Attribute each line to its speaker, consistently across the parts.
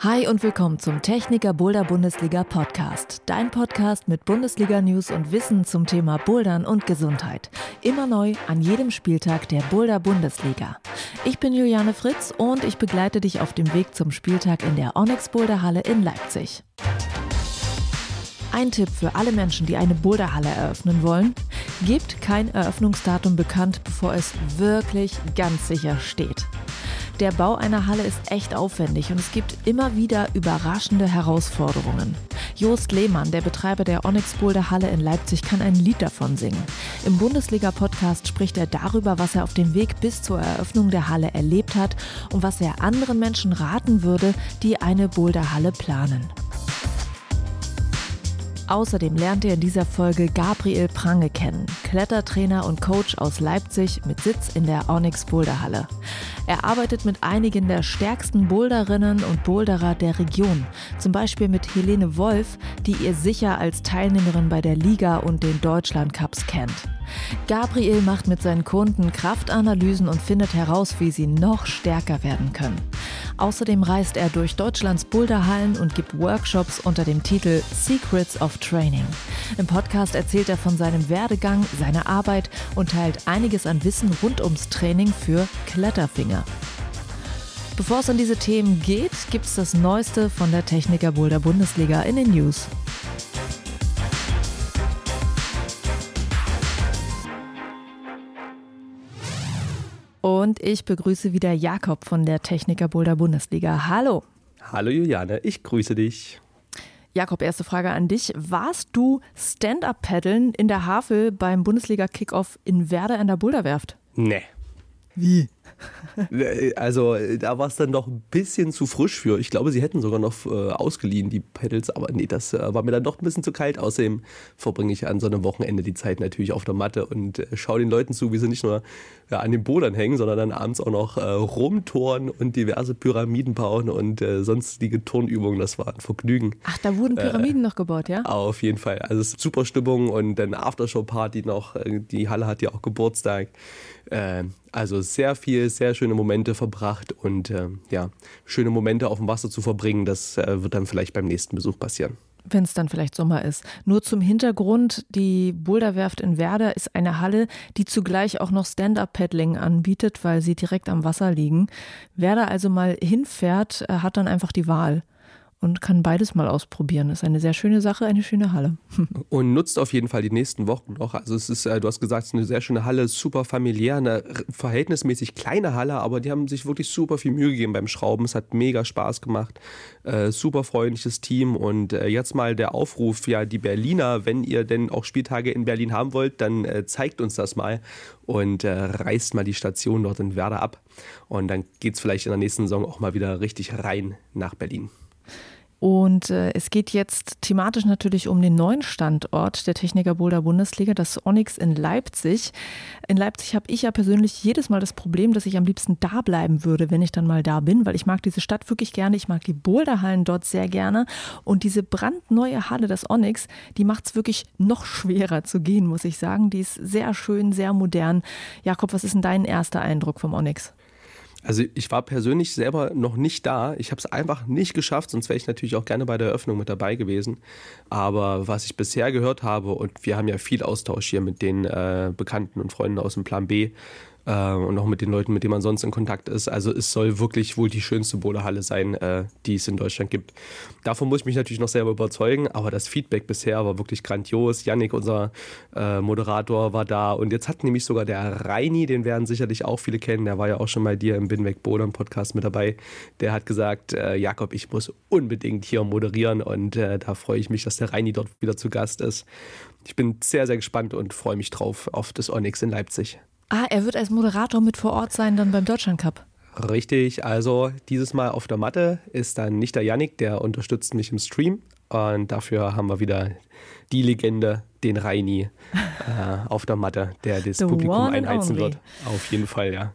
Speaker 1: Hi und willkommen zum Techniker Boulder Bundesliga Podcast. Dein Podcast mit Bundesliga News und Wissen zum Thema Bouldern und Gesundheit. Immer neu an jedem Spieltag der Boulder Bundesliga. Ich bin Juliane Fritz und ich begleite dich auf dem Weg zum Spieltag in der Onyx Boulder Halle in Leipzig. Ein Tipp für alle Menschen, die eine Boulderhalle eröffnen wollen. Gebt kein Eröffnungsdatum bekannt, bevor es wirklich ganz sicher steht. Der Bau einer Halle ist echt aufwendig und es gibt immer wieder überraschende Herausforderungen. Jost Lehmann, der Betreiber der Onyx Boulder Halle in Leipzig, kann ein Lied davon singen. Im Bundesliga-Podcast spricht er darüber, was er auf dem Weg bis zur Eröffnung der Halle erlebt hat und was er anderen Menschen raten würde, die eine Boulder-Halle planen. Außerdem lernt ihr in dieser Folge Gabriel Prange kennen, Klettertrainer und Coach aus Leipzig mit Sitz in der Onyx Boulderhalle. Er arbeitet mit einigen der stärksten Boulderinnen und Boulderer der Region, zum Beispiel mit Helene Wolf, die ihr sicher als Teilnehmerin bei der Liga und den Deutschland Cups kennt. Gabriel macht mit seinen Kunden Kraftanalysen und findet heraus, wie sie noch stärker werden können. Außerdem reist er durch Deutschlands Boulderhallen und gibt Workshops unter dem Titel Secrets of Training. Im Podcast erzählt er von seinem Werdegang, seiner Arbeit und teilt einiges an Wissen rund ums Training für Kletterfinger. Bevor es an diese Themen geht, gibt es das Neueste von der Techniker Boulder Bundesliga in den News. Und ich begrüße wieder Jakob von der Techniker Boulder Bundesliga. Hallo.
Speaker 2: Hallo Juliane, ich grüße dich.
Speaker 1: Jakob, erste Frage an dich. Warst du Stand-Up-Paddeln in der Havel beim Bundesliga-Kickoff in Werder an der Boulderwerft?
Speaker 2: Nee.
Speaker 1: Wie?
Speaker 2: Äh, also da war es dann doch ein bisschen zu frisch für. Ich glaube, sie hätten sogar noch äh, ausgeliehen, die Pedals, aber nee, das äh, war mir dann doch ein bisschen zu kalt. Außerdem verbringe ich an so einem Wochenende die Zeit natürlich auf der Matte und äh, schaue den Leuten zu, wie sie nicht nur ja, an den Bodern hängen, sondern dann abends auch noch äh, rumtoren und diverse Pyramiden bauen und äh, sonstige Turnübungen. Das war ein Vergnügen.
Speaker 1: Ach, da wurden Pyramiden noch gebaut, ja?
Speaker 2: Auf jeden Fall. Also es ist super Stimmung und dann Aftershow-Party noch. Die Halle hat ja auch Geburtstag. Also sehr viel sehr schöne Momente verbracht und äh, ja, schöne Momente auf dem Wasser zu verbringen, das äh, wird dann vielleicht beim nächsten Besuch passieren.
Speaker 1: Wenn es dann vielleicht Sommer ist. Nur zum Hintergrund, die Boulderwerft in Werder ist eine Halle, die zugleich auch noch Stand-Up-Paddling anbietet, weil sie direkt am Wasser liegen. Wer da also mal hinfährt, äh, hat dann einfach die Wahl und kann beides mal ausprobieren. Ist eine sehr schöne Sache, eine schöne Halle.
Speaker 2: Und nutzt auf jeden Fall die nächsten Wochen noch. Also es ist, äh, du hast gesagt, es ist eine sehr schöne Halle, super familiär, eine verhältnismäßig kleine Halle, aber die haben sich wirklich super viel Mühe gegeben beim Schrauben. Es hat mega Spaß gemacht. Äh, super freundliches Team und äh, jetzt mal der Aufruf, ja, die Berliner, wenn ihr denn auch Spieltage in Berlin haben wollt, dann äh, zeigt uns das mal und äh, reißt mal die Station dort in Werder ab. Und dann geht es vielleicht in der nächsten Saison auch mal wieder richtig rein nach Berlin.
Speaker 1: Und äh, es geht jetzt thematisch natürlich um den neuen Standort der Techniker Boulder Bundesliga, das Onyx in Leipzig. In Leipzig habe ich ja persönlich jedes Mal das Problem, dass ich am liebsten da bleiben würde, wenn ich dann mal da bin, weil ich mag diese Stadt wirklich gerne. Ich mag die Boulderhallen dort sehr gerne. Und diese brandneue Halle, das Onyx, die macht es wirklich noch schwerer zu gehen, muss ich sagen. Die ist sehr schön, sehr modern. Jakob, was ist denn dein erster Eindruck vom Onyx?
Speaker 2: Also ich war persönlich selber noch nicht da. Ich habe es einfach nicht geschafft, sonst wäre ich natürlich auch gerne bei der Eröffnung mit dabei gewesen. Aber was ich bisher gehört habe, und wir haben ja viel Austausch hier mit den äh, Bekannten und Freunden aus dem Plan B, äh, und auch mit den Leuten, mit denen man sonst in Kontakt ist. Also es soll wirklich wohl die schönste Boulderhalle sein, äh, die es in Deutschland gibt. Davon muss ich mich natürlich noch selber überzeugen, aber das Feedback bisher war wirklich grandios. Yannick, unser äh, Moderator, war da und jetzt hat nämlich sogar der Reini, den werden sicherlich auch viele kennen, der war ja auch schon bei dir im Binweg Bouldern Podcast mit dabei. Der hat gesagt, äh, Jakob, ich muss unbedingt hier moderieren und äh, da freue ich mich, dass der Reini dort wieder zu Gast ist. Ich bin sehr, sehr gespannt und freue mich drauf auf das Onyx in Leipzig.
Speaker 1: Ah, er wird als Moderator mit vor Ort sein dann beim Deutschland Cup.
Speaker 2: Richtig, also dieses Mal auf der Matte ist dann nicht der Yannick, der unterstützt mich im Stream. Und dafür haben wir wieder die Legende, den Reini, äh, auf der Matte, der das Publikum einheizen wird. Auf jeden Fall, ja.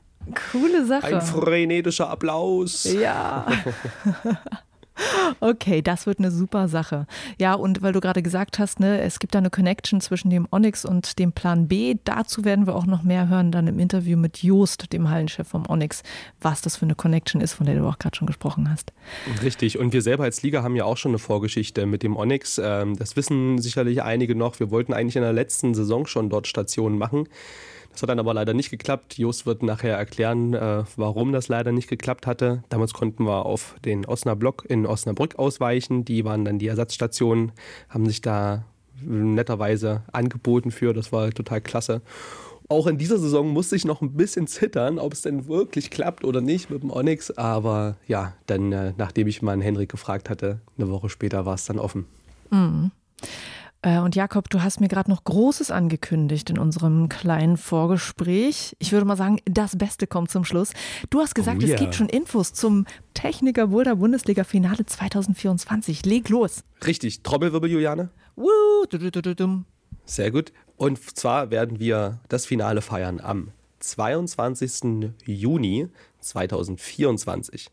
Speaker 1: Coole Sache.
Speaker 2: Ein frenetischer Applaus.
Speaker 1: Ja. Okay, das wird eine super Sache. Ja, und weil du gerade gesagt hast, ne, es gibt da eine Connection zwischen dem Onyx und dem Plan B. Dazu werden wir auch noch mehr hören dann im Interview mit Joost, dem Hallenchef vom Onyx, was das für eine Connection ist, von der du auch gerade schon gesprochen hast.
Speaker 2: Richtig. Und wir selber als Liga haben ja auch schon eine Vorgeschichte mit dem Onyx. Ähm, das wissen sicherlich einige noch. Wir wollten eigentlich in der letzten Saison schon dort Stationen machen. Das hat dann aber leider nicht geklappt. Just wird nachher erklären, äh, warum das leider nicht geklappt hatte. Damals konnten wir auf den Osnabrück in Osnabrück ausweichen. Die waren dann die Ersatzstationen, haben sich da netterweise angeboten für. Das war total klasse. Auch in dieser Saison musste ich noch ein bisschen zittern, ob es denn wirklich klappt oder nicht mit dem Onyx. Aber ja, dann, äh, nachdem ich mal Henrik gefragt hatte, eine Woche später war es dann offen.
Speaker 1: Mhm. Äh, und Jakob, du hast mir gerade noch Großes angekündigt in unserem kleinen Vorgespräch. Ich würde mal sagen, das Beste kommt zum Schluss. Du hast gesagt, oh, yeah. es gibt schon Infos zum Techniker Boulder Bundesliga Finale 2024. Leg los.
Speaker 2: Richtig. Trommelwirbel, Juliane. Sehr gut. Und zwar werden wir das Finale feiern am 22. Juni 2024.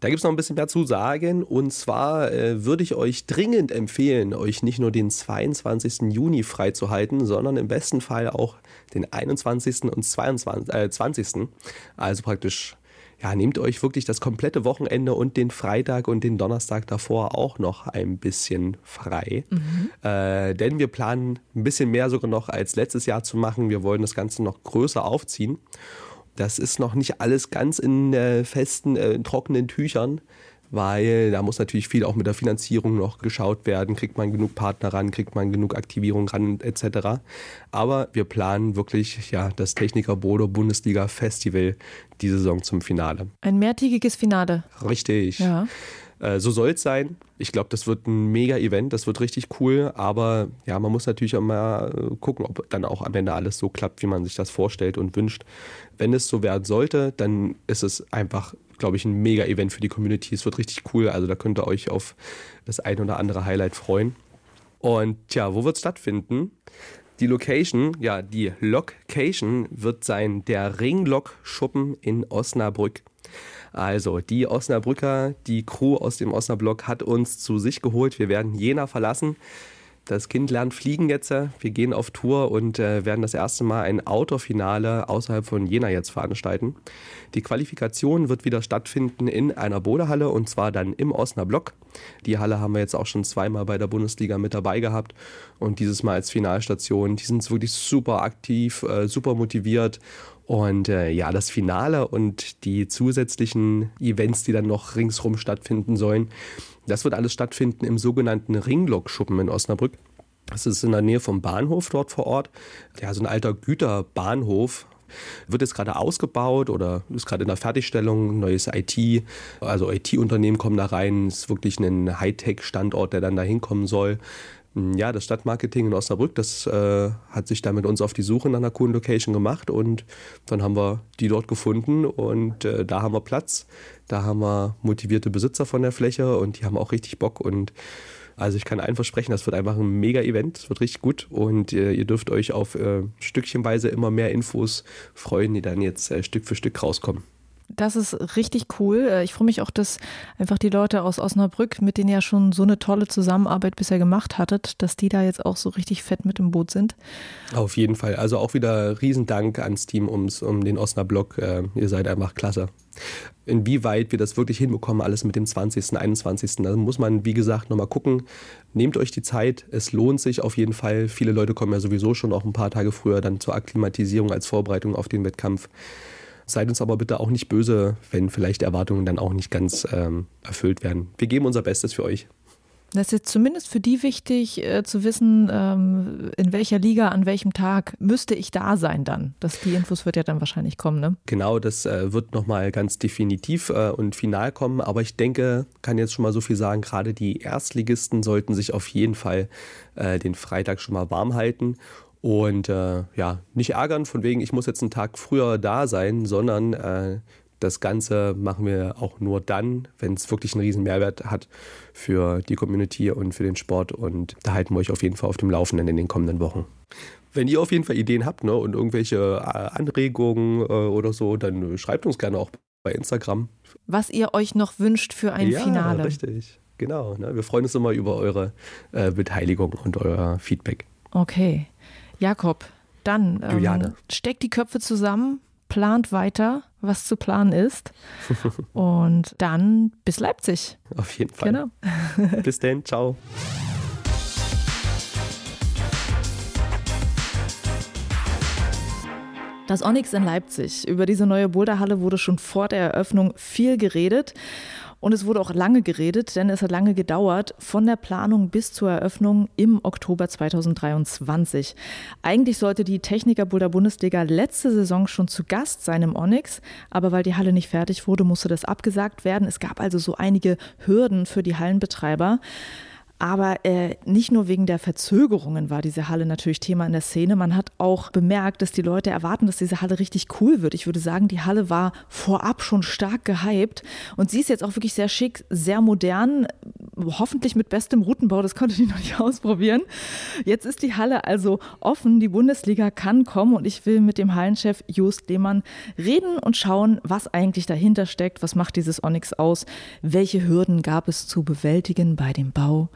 Speaker 2: Da gibt es noch ein bisschen mehr zu sagen. Und zwar äh, würde ich euch dringend empfehlen, euch nicht nur den 22. Juni freizuhalten, sondern im besten Fall auch den 21. und 22, äh, 20. Also praktisch, ja, nehmt euch wirklich das komplette Wochenende und den Freitag und den Donnerstag davor auch noch ein bisschen frei. Mhm. Äh, denn wir planen ein bisschen mehr sogar noch als letztes Jahr zu machen. Wir wollen das Ganze noch größer aufziehen. Das ist noch nicht alles ganz in äh, festen, äh, trockenen Tüchern, weil da muss natürlich viel auch mit der Finanzierung noch geschaut werden. Kriegt man genug Partner ran, kriegt man genug Aktivierung ran, etc. Aber wir planen wirklich ja, das Techniker Bodo Bundesliga Festival die Saison zum Finale.
Speaker 1: Ein mehrtägiges Finale.
Speaker 2: Richtig.
Speaker 1: Ja.
Speaker 2: Äh, so soll es sein. Ich glaube, das wird ein mega Event, das wird richtig cool, aber ja, man muss natürlich auch mal äh, gucken, ob dann auch am Ende alles so klappt, wie man sich das vorstellt und wünscht. Wenn es so werden sollte, dann ist es einfach, glaube ich, ein mega Event für die Community. Es wird richtig cool, also da könnt ihr euch auf das ein oder andere Highlight freuen. Und tja, wo wird es stattfinden? Die Location, ja, die Location wird sein der Ringlok-Schuppen in Osnabrück. Also, die Osnabrücker, die Crew aus dem Osnabrück hat uns zu sich geholt. Wir werden Jena verlassen. Das Kind lernt fliegen jetzt. Wir gehen auf Tour und äh, werden das erste Mal ein Outdoor-Finale außerhalb von Jena jetzt veranstalten. Die Qualifikation wird wieder stattfinden in einer Bodehalle und zwar dann im Osnabrück. Die Halle haben wir jetzt auch schon zweimal bei der Bundesliga mit dabei gehabt und dieses Mal als Finalstation. Die sind wirklich super aktiv, äh, super motiviert und äh, ja, das Finale und die zusätzlichen Events, die dann noch ringsrum stattfinden sollen, das wird alles stattfinden im sogenannten Ringlokschuppen in Osnabrück. Das ist in der Nähe vom Bahnhof dort vor Ort. Ja, so ein alter Güterbahnhof. Wird jetzt gerade ausgebaut oder ist gerade in der Fertigstellung, neues IT, also IT-Unternehmen kommen da rein, ist wirklich ein Hightech-Standort, der dann da hinkommen soll. Ja, das Stadtmarketing in Osnabrück, das äh, hat sich da mit uns auf die Suche nach einer coolen Location gemacht und dann haben wir die dort gefunden und äh, da haben wir Platz, da haben wir motivierte Besitzer von der Fläche und die haben auch richtig Bock und also ich kann allen versprechen, das wird einfach ein mega Event, es wird richtig gut und äh, ihr dürft euch auf äh, stückchenweise immer mehr Infos freuen, die dann jetzt äh, Stück für Stück rauskommen.
Speaker 1: Das ist richtig cool. Äh, ich freue mich auch, dass einfach die Leute aus Osnabrück, mit denen ihr ja schon so eine tolle Zusammenarbeit bisher gemacht hattet, dass die da jetzt auch so richtig fett mit im Boot sind.
Speaker 2: Auf jeden Fall. Also auch wieder Riesendank ans Team ums, um den Osnabrück. Äh, ihr seid einfach klasse. Inwieweit wir das wirklich hinbekommen, alles mit dem 20., 21., da muss man, wie gesagt, nochmal gucken. Nehmt euch die Zeit, es lohnt sich auf jeden Fall. Viele Leute kommen ja sowieso schon auch ein paar Tage früher dann zur Akklimatisierung als Vorbereitung auf den Wettkampf. Seid uns aber bitte auch nicht böse, wenn vielleicht Erwartungen dann auch nicht ganz ähm, erfüllt werden. Wir geben unser Bestes für euch.
Speaker 1: Das ist jetzt zumindest für die wichtig äh, zu wissen, ähm, in welcher Liga, an welchem Tag müsste ich da sein dann. Das, die Infos wird ja dann wahrscheinlich kommen, ne?
Speaker 2: Genau, das äh, wird nochmal ganz definitiv äh, und final kommen. Aber ich denke, kann jetzt schon mal so viel sagen, gerade die Erstligisten sollten sich auf jeden Fall äh, den Freitag schon mal warm halten und äh, ja, nicht ärgern von wegen, ich muss jetzt einen Tag früher da sein, sondern äh, das Ganze machen wir auch nur dann, wenn es wirklich einen riesen Mehrwert hat für die Community und für den Sport. Und da halten wir euch auf jeden Fall auf dem Laufenden in den kommenden Wochen. Wenn ihr auf jeden Fall Ideen habt ne, und irgendwelche äh, Anregungen äh, oder so, dann schreibt uns gerne auch bei Instagram.
Speaker 1: Was ihr euch noch wünscht für ein
Speaker 2: ja,
Speaker 1: Finale.
Speaker 2: Richtig, genau. Ne? Wir freuen uns immer über eure äh, Beteiligung und euer Feedback.
Speaker 1: Okay. Jakob, dann ähm, steckt die Köpfe zusammen, plant weiter, was zu planen ist. und dann bis Leipzig.
Speaker 2: Auf jeden Fall. Genau. bis dann, ciao.
Speaker 1: Das Onyx in Leipzig. Über diese neue Boulderhalle wurde schon vor der Eröffnung viel geredet. Und es wurde auch lange geredet, denn es hat lange gedauert, von der Planung bis zur Eröffnung im Oktober 2023. Eigentlich sollte die Techniker Boulder Bundesliga letzte Saison schon zu Gast sein im Onyx, aber weil die Halle nicht fertig wurde, musste das abgesagt werden. Es gab also so einige Hürden für die Hallenbetreiber. Aber äh, nicht nur wegen der Verzögerungen war diese Halle natürlich Thema in der Szene. Man hat auch bemerkt, dass die Leute erwarten, dass diese Halle richtig cool wird. Ich würde sagen, die Halle war vorab schon stark gehypt. Und sie ist jetzt auch wirklich sehr schick, sehr modern, hoffentlich mit bestem Routenbau. Das konnte ich noch nicht ausprobieren. Jetzt ist die Halle also offen. Die Bundesliga kann kommen. Und ich will mit dem Hallenchef Just Lehmann reden und schauen, was eigentlich dahinter steckt. Was macht dieses Onyx aus? Welche Hürden gab es zu bewältigen bei dem Bau?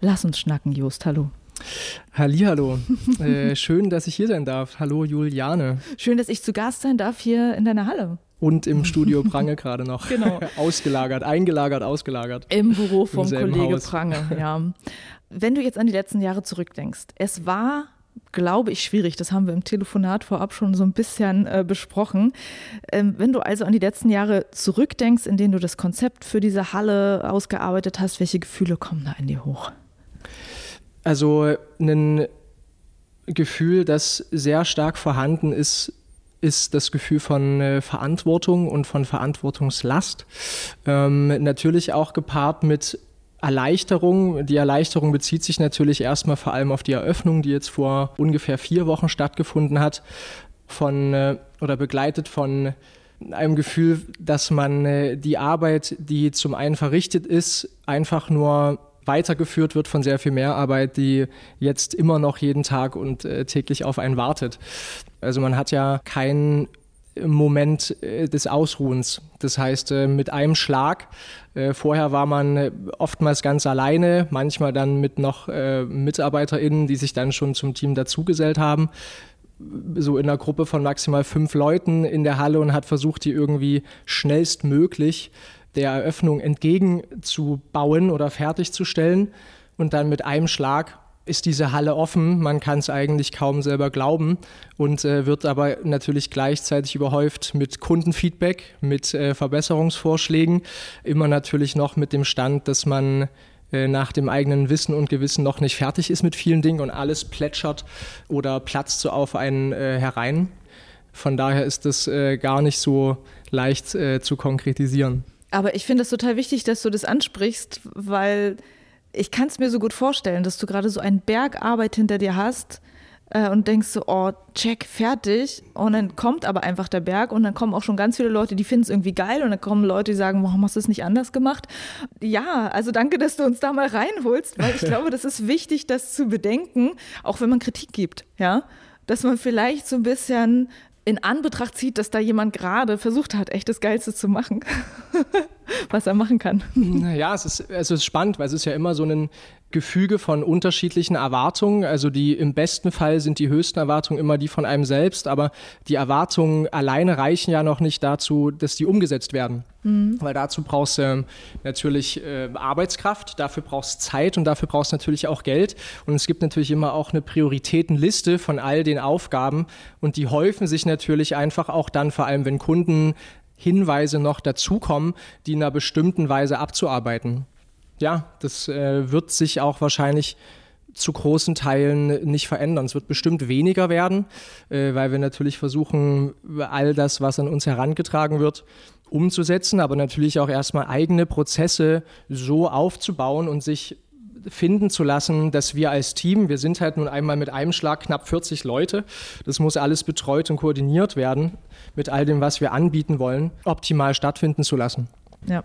Speaker 1: Lass uns schnacken, Just. Hallo.
Speaker 3: Hallihallo. äh, schön, dass ich hier sein darf. Hallo, Juliane.
Speaker 1: Schön, dass ich zu Gast sein darf hier in deiner Halle.
Speaker 3: Und im Studio Prange gerade noch. Genau. ausgelagert, eingelagert, ausgelagert.
Speaker 1: Im Büro vom Im Kollege Haus. Prange, ja. Wenn du jetzt an die letzten Jahre zurückdenkst, es war glaube ich, schwierig. Das haben wir im Telefonat vorab schon so ein bisschen äh, besprochen. Ähm, wenn du also an die letzten Jahre zurückdenkst, in denen du das Konzept für diese Halle ausgearbeitet hast, welche Gefühle kommen da in dir hoch?
Speaker 3: Also ein Gefühl, das sehr stark vorhanden ist, ist das Gefühl von äh, Verantwortung und von Verantwortungslast. Ähm, natürlich auch gepaart mit Erleichterung. Die Erleichterung bezieht sich natürlich erstmal vor allem auf die Eröffnung, die jetzt vor ungefähr vier Wochen stattgefunden hat, von äh, oder begleitet von einem Gefühl, dass man äh, die Arbeit, die zum einen verrichtet ist, einfach nur weitergeführt wird von sehr viel mehr Arbeit, die jetzt immer noch jeden Tag und äh, täglich auf einen wartet. Also man hat ja keinen Moment äh, des Ausruhens. Das heißt, äh, mit einem Schlag, äh, vorher war man oftmals ganz alleine, manchmal dann mit noch MitarbeiterInnen, die sich dann schon zum Team dazugesellt haben so in einer Gruppe von maximal fünf Leuten in der Halle und hat versucht, die irgendwie schnellstmöglich der Eröffnung entgegenzubauen oder fertigzustellen. Und dann mit einem Schlag ist diese Halle offen. Man kann es eigentlich kaum selber glauben und äh, wird aber natürlich gleichzeitig überhäuft mit Kundenfeedback, mit äh, Verbesserungsvorschlägen. Immer natürlich noch mit dem Stand, dass man äh, nach dem eigenen Wissen und Gewissen noch nicht fertig ist mit vielen Dingen und alles plätschert oder platzt so auf einen äh, herein. Von daher ist es äh, gar nicht so leicht zu konkretisieren.
Speaker 1: Aber ich finde es total wichtig, dass du das ansprichst, weil ich kann es mir so gut vorstellen, dass du gerade so einen Berg Arbeit hinter dir hast äh, und denkst so, oh, check, fertig. Und dann kommt aber einfach der Berg und dann kommen auch schon ganz viele Leute, die finden es irgendwie geil und dann kommen Leute, die sagen, warum hast du es nicht anders gemacht? Ja, also danke, dass du uns da mal reinholst, weil ich glaube, das ist wichtig, das zu bedenken, auch wenn man Kritik gibt, ja dass man vielleicht so ein bisschen in Anbetracht zieht, dass da jemand gerade versucht hat, echt das Geilste zu machen, was er machen kann.
Speaker 3: Naja, es ist, es ist spannend, weil es ist ja immer so ein Gefüge von unterschiedlichen Erwartungen. Also die im besten Fall sind die höchsten Erwartungen immer die von einem selbst, aber die Erwartungen alleine reichen ja noch nicht dazu, dass die umgesetzt werden. Mhm. Weil dazu brauchst du ähm, natürlich äh, Arbeitskraft, dafür brauchst du Zeit und dafür brauchst du natürlich auch Geld. Und es gibt natürlich immer auch eine Prioritätenliste von all den Aufgaben und die häufen sich natürlich einfach auch dann, vor allem wenn Kunden Hinweise noch dazukommen, die in einer bestimmten Weise abzuarbeiten ja, das äh, wird sich auch wahrscheinlich zu großen Teilen nicht verändern. Es wird bestimmt weniger werden, äh, weil wir natürlich versuchen, all das, was an uns herangetragen wird, umzusetzen, aber natürlich auch erstmal eigene Prozesse so aufzubauen und sich finden zu lassen, dass wir als Team, wir sind halt nun einmal mit einem Schlag knapp 40 Leute, das muss alles betreut und koordiniert werden, mit all dem, was wir anbieten wollen, optimal stattfinden zu lassen.
Speaker 1: Ja.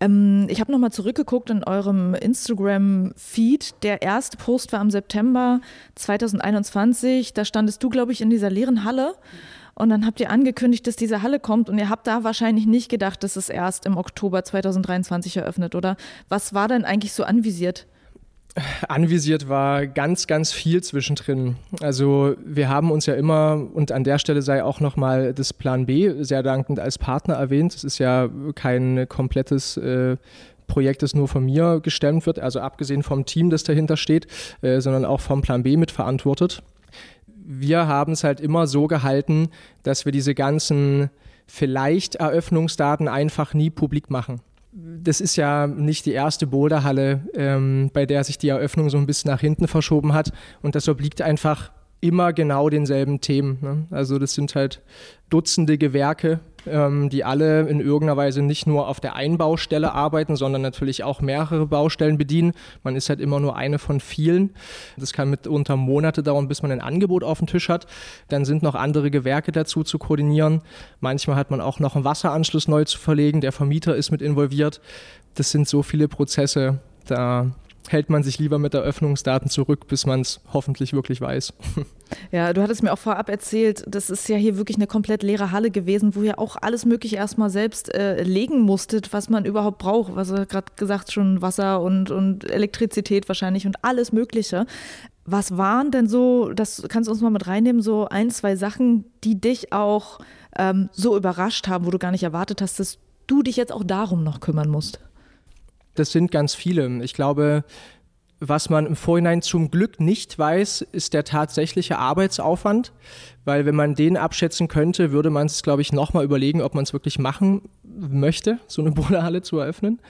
Speaker 1: Ähm, ich habe nochmal zurückgeguckt in eurem Instagram-Feed. Der erste Post war im September 2021. Da standest du, glaube ich, in dieser leeren Halle Und dann habt ihr angekündigt, dass diese Halle kommt und ihr habt da wahrscheinlich nicht gedacht, dass es erst im Oktober 2023 eröffnet, oder? Was war denn eigentlich so anvisiert?
Speaker 3: Anvisiert war ganz, ganz viel zwischendrin. Also wir haben uns ja immer, und an der Stelle sei auch nochmal das Plan B sehr dankend als Partner erwähnt. Es ist ja kein komplettes äh, Projekt, das nur von mir gestemmt wird, also abgesehen vom Team, das dahinter steht, äh, sondern auch vom Plan B mitverantwortet. Wir haben es halt immer so gehalten, dass wir diese ganzen vielleicht Eröffnungsdaten einfach nie publik machen das ist ja nicht die erste Boulderhalle, ähm, bei der sich die Eröffnung so ein bisschen nach hinten verschoben hat. Und das obliegt einfach immer genau denselben Themen. Ne? Also das sind halt Dutzende Gewerke, ähm, die alle in irgendeiner Weise nicht nur auf der Einbaustelle arbeiten, sondern natürlich auch mehrere Baustellen bedienen. Man ist halt immer nur eine von vielen. Das kann mitunter Monate dauern, bis man ein Angebot auf dem Tisch hat. Dann sind noch andere Gewerke dazu zu koordinieren. Manchmal hat man auch noch einen Wasseranschluss neu zu verlegen. Der Vermieter ist mit involviert. Das sind so viele Prozesse. Da hält man sich lieber mit Eröffnungsdaten zurück, bis man es hoffentlich wirklich weiß.
Speaker 1: Ja, du hattest mir auch vorab erzählt, das ist ja hier wirklich eine komplett leere Halle gewesen, wo ihr auch alles Mögliche erstmal selbst äh, legen musstet, was man überhaupt braucht. Was du gerade gesagt schon Wasser und, und Elektrizität wahrscheinlich und alles Mögliche. Was waren denn so, das kannst du uns mal mit reinnehmen, so ein, zwei Sachen, die dich auch ähm, so überrascht haben, wo du gar nicht erwartet hast, dass du dich jetzt auch darum noch kümmern musst?
Speaker 3: Das sind ganz viele. Ich glaube, was man im Vorhinein zum Glück nicht weiß, ist der tatsächliche Arbeitsaufwand, weil wenn man den abschätzen könnte, würde man es, glaube ich, nochmal überlegen, ob man es wirklich machen möchte, so eine Boulderhalle zu eröffnen.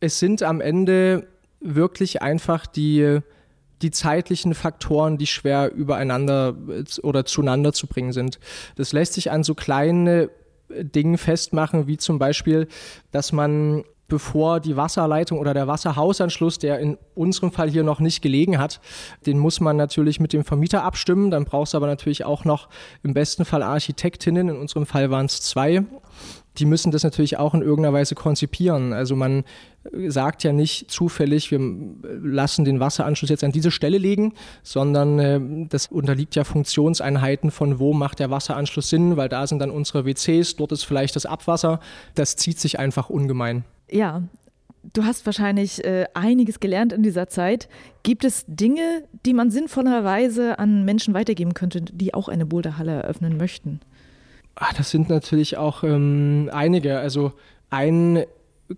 Speaker 3: Es sind am Ende wirklich einfach die, die zeitlichen Faktoren, die schwer übereinander oder zueinander zu bringen sind. Das lässt sich an so kleine Dingen festmachen, wie zum Beispiel, dass man bevor die Wasserleitung oder der Wasserhausanschluss, der in unserem Fall hier noch nicht gelegen hat, den muss man natürlich mit dem Vermieter abstimmen. Dann brauchst du aber natürlich auch noch im besten Fall Architektinnen. In unserem Fall waren es zwei. Die müssen das natürlich auch in irgendeiner Weise konzipieren. Also man sagt ja nicht zufällig, wir lassen den Wasseranschluss jetzt an diese Stelle legen, sondern äh, das unterliegt ja Funktionseinheiten von wo macht der Wasseranschluss Sinn, weil da sind dann unsere WCs, dort ist vielleicht das Abwasser. Das zieht sich einfach ungemein.
Speaker 1: Ja, du hast wahrscheinlich äh, einiges gelernt in dieser Zeit. Gibt es Dinge, die man sinnvollerweise an Menschen weitergeben könnte, die auch eine Boulderhalle eröffnen möchten?
Speaker 3: Ach, das sind natürlich auch ähm, einige. Also ein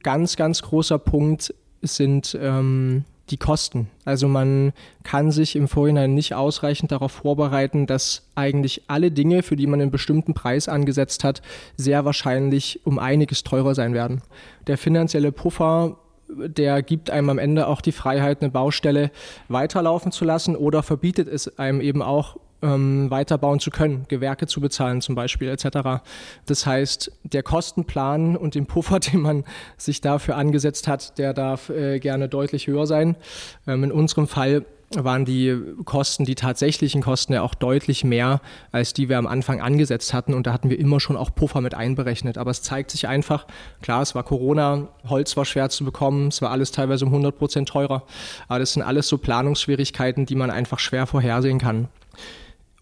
Speaker 3: ganz, ganz großer Punkt sind ähm, die Kosten. Also man kann sich im Vorhinein nicht ausreichend darauf vorbereiten, dass eigentlich alle Dinge, für die man einen bestimmten Preis angesetzt hat, sehr wahrscheinlich um einiges teurer sein werden. Der finanzielle Puffer der gibt einem am Ende auch die Freiheit, eine Baustelle weiterlaufen zu lassen oder verbietet es einem eben auch, ähm, weiterbauen zu können, Gewerke zu bezahlen zum Beispiel etc. Das heißt, der Kostenplan und den Puffer, den man sich dafür angesetzt hat, der darf äh, gerne deutlich höher sein. Ähm, in unserem Fall waren die Kosten, die tatsächlichen Kosten ja auch deutlich mehr, als die wir am Anfang angesetzt hatten. Und da hatten wir immer schon auch Puffer mit einberechnet. Aber es zeigt sich einfach, klar, es war Corona, Holz war schwer zu bekommen, es war alles teilweise um 100 Prozent teurer. Aber das sind alles so Planungsschwierigkeiten, die man einfach schwer vorhersehen kann.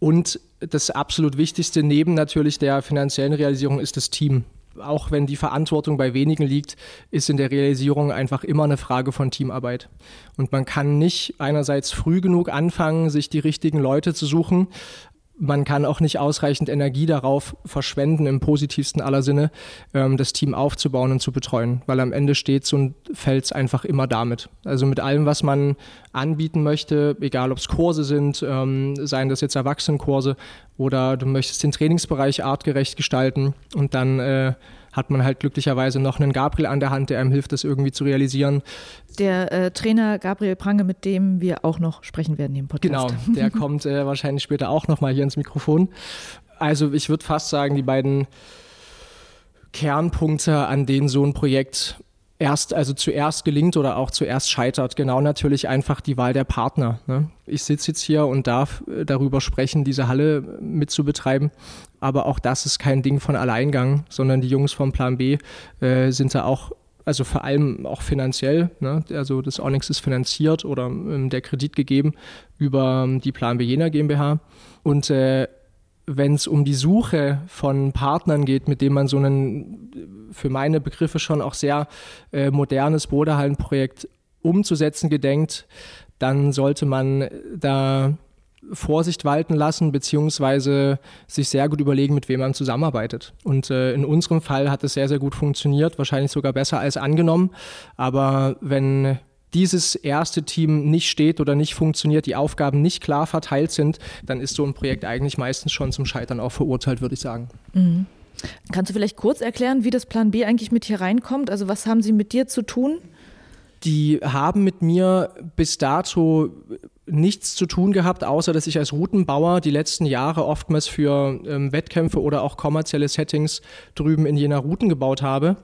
Speaker 3: Und das absolut Wichtigste neben natürlich der finanziellen Realisierung ist das Team. Auch wenn die Verantwortung bei wenigen liegt, ist in der Realisierung einfach immer eine Frage von Teamarbeit. Und man kann nicht einerseits früh genug anfangen, sich die richtigen Leute zu suchen, man kann auch nicht ausreichend Energie darauf verschwenden, im positivsten aller Sinne, ähm, das Team aufzubauen und zu betreuen, weil am Ende steht so ein Fels einfach immer damit. Also mit allem, was man anbieten möchte, egal ob es Kurse sind, ähm, seien das jetzt Erwachsenenkurse oder du möchtest den Trainingsbereich artgerecht gestalten und dann äh, hat man halt glücklicherweise noch einen Gabriel an der Hand, der einem hilft, das irgendwie zu realisieren.
Speaker 1: Der äh, Trainer Gabriel Prange, mit dem wir auch noch sprechen werden im Podcast.
Speaker 3: Genau, der kommt äh, wahrscheinlich später auch noch mal hier ins Mikrofon. Also ich würde fast sagen, die beiden Kernpunkte, an denen so ein Projekt erst, also zuerst gelingt oder auch zuerst scheitert. Genau natürlich einfach die Wahl der Partner. Ne? Ich sitze jetzt hier und darf äh, darüber sprechen, diese Halle mitzubetreiben. Aber auch das ist kein Ding von Alleingang, sondern die Jungs vom Plan B äh, sind da auch also vor allem auch finanziell. Ne? Also das Onyx ist finanziert oder ähm, der Kredit gegeben über ähm, die Plan B Jena GmbH. Und äh, wenn es um die Suche von Partnern geht, mit denen man so ein für meine Begriffe schon auch sehr äh, modernes Bodehallenprojekt umzusetzen gedenkt, dann sollte man da Vorsicht walten lassen, beziehungsweise sich sehr gut überlegen, mit wem man zusammenarbeitet. Und äh, in unserem Fall hat es sehr, sehr gut funktioniert, wahrscheinlich sogar besser als angenommen. Aber wenn dieses erste Team nicht steht oder nicht funktioniert, die Aufgaben nicht klar verteilt sind, dann ist so ein Projekt eigentlich meistens schon zum Scheitern auch verurteilt, würde ich sagen.
Speaker 1: Mhm. Kannst du vielleicht kurz erklären, wie das Plan B eigentlich mit hier reinkommt? Also was haben sie mit dir zu tun?
Speaker 3: Die haben mit mir bis dato nichts zu tun gehabt, außer dass ich als Routenbauer die letzten Jahre oftmals für ähm, Wettkämpfe oder auch kommerzielle Settings drüben in jener Routen gebaut habe.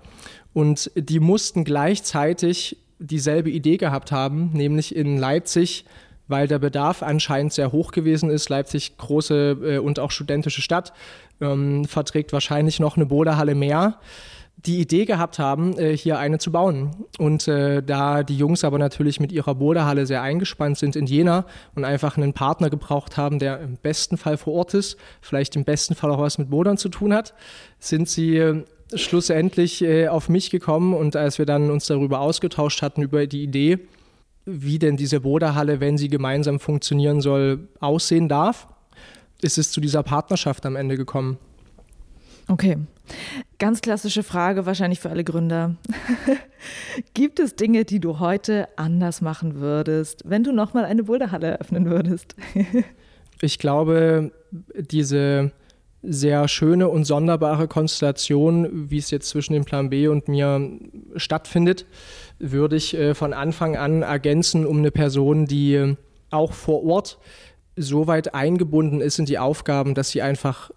Speaker 3: Und die mussten gleichzeitig dieselbe Idee gehabt haben, nämlich in Leipzig, weil der Bedarf anscheinend sehr hoch gewesen ist. Leipzig, große äh, und auch studentische Stadt, ähm, verträgt wahrscheinlich noch eine Bodehalle mehr die Idee gehabt haben, äh, hier eine zu bauen. Und äh, da die Jungs aber natürlich mit ihrer Bodehalle sehr eingespannt sind in Jena und einfach einen Partner gebraucht haben, der im besten Fall vor Ort ist, vielleicht im besten Fall auch was mit Bodern zu tun hat, sind sie äh, schlussendlich äh, auf mich gekommen und als wir dann uns darüber ausgetauscht hatten, über die Idee, wie denn diese Boderhalle, wenn sie gemeinsam funktionieren soll, aussehen darf, ist es zu dieser Partnerschaft am Ende gekommen.
Speaker 1: Okay. Ganz klassische Frage, wahrscheinlich für alle Gründer. Gibt es Dinge, die du heute anders machen würdest, wenn du nochmal eine Boulderhalle eröffnen würdest?
Speaker 3: ich glaube, diese sehr schöne und sonderbare Konstellation, wie es jetzt zwischen dem Plan B und mir stattfindet, würde ich äh, von Anfang an ergänzen um eine Person, die auch vor Ort so weit eingebunden ist in die Aufgaben, dass sie einfach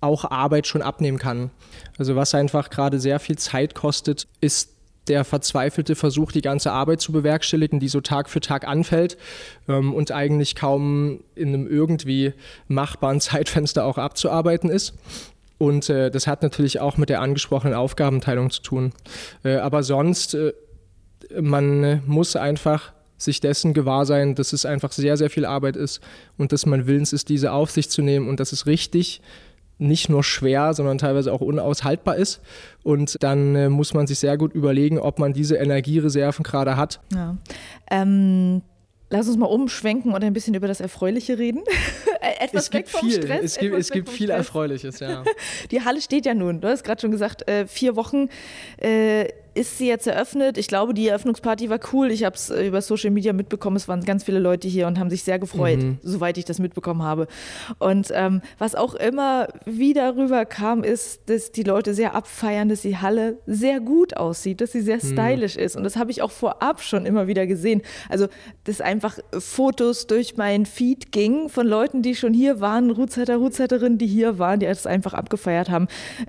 Speaker 3: auch Arbeit schon abnehmen kann. Also was einfach gerade sehr viel Zeit kostet, ist der verzweifelte Versuch, die ganze Arbeit zu bewerkstelligen, die so Tag für Tag anfällt ähm, und eigentlich kaum in einem irgendwie machbaren Zeitfenster auch abzuarbeiten ist. Und äh, das hat natürlich auch mit der angesprochenen Aufgabenteilung zu tun. Äh, aber sonst, äh, man muss einfach sich dessen gewahr sein, dass es einfach sehr, sehr viel Arbeit ist und dass man willens ist, diese auf sich zu nehmen und dass es richtig nicht nur schwer, sondern teilweise auch unaushaltbar ist. Und dann äh, muss man sich sehr gut überlegen, ob man diese Energiereserven gerade hat.
Speaker 1: Ja. Ähm, lass uns mal umschwenken und ein bisschen über das Erfreuliche reden.
Speaker 3: Etwas es gibt viel. Stress, es gibt, es gibt viel Stress. Erfreuliches, ja.
Speaker 1: Die Halle steht ja nun. Du hast gerade schon gesagt, äh, vier Wochen. Äh, ist sie jetzt eröffnet. Ich glaube, die Eröffnungsparty war cool. Ich habe es äh, über Social Media mitbekommen. Es waren ganz viele Leute hier und haben sich sehr gefreut, mhm. soweit ich das mitbekommen habe. Und ähm, was auch immer wieder rüberkam, ist, dass die Leute sehr abfeiern, dass die Halle sehr gut aussieht, dass sie sehr mhm. stylisch mhm. ist. Und das habe ich auch vorab schon immer wieder gesehen. Also, dass einfach Fotos durch meinen Feed gingen von Leuten, die schon hier waren, Rootsetter, Rootsetterinnen, die hier waren, die das einfach abgefeiert haben.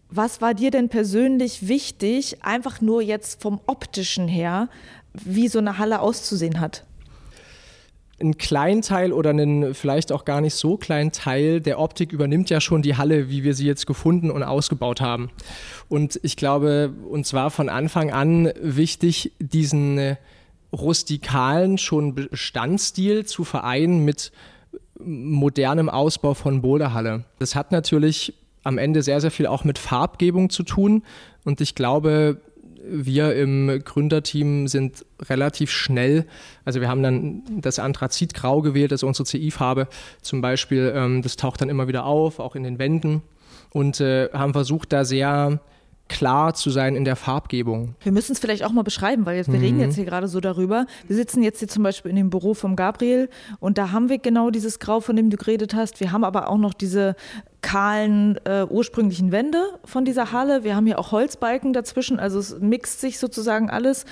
Speaker 1: Was war dir denn persönlich wichtig, einfach nur jetzt jetzt vom optischen her, wie so eine Halle auszusehen hat?
Speaker 3: ein kleinen Teil oder einen vielleicht auch gar nicht so kleinen Teil der Optik übernimmt ja schon die Halle, wie wir sie jetzt gefunden und ausgebaut haben. Und ich glaube, uns war von Anfang an wichtig, diesen äh, rustikalen schon Bestandsstil zu vereinen mit modernem Ausbau von Boulderhalle. Das hat natürlich am Ende sehr, sehr viel auch mit Farbgebung zu tun. Und ich glaube, wir im Gründerteam sind relativ schnell, also wir haben dann das Anthrazitgrau gewählt, also unsere CI-Farbe zum Beispiel, ähm, das taucht dann immer wieder auf, auch in den Wänden und äh, haben versucht, da sehr klar zu sein in der Farbgebung.
Speaker 1: Wir müssen es vielleicht auch mal beschreiben, weil jetzt, wir mhm. reden jetzt hier gerade so darüber. Wir sitzen jetzt hier zum Beispiel in dem Büro vom Gabriel und da haben wir genau dieses Grau, von dem du geredet hast. Wir haben aber auch noch diese kahlen äh, ursprünglichen Wände von dieser Halle. Wir haben hier auch Holzbalken dazwischen, also es mixt sich sozusagen alles.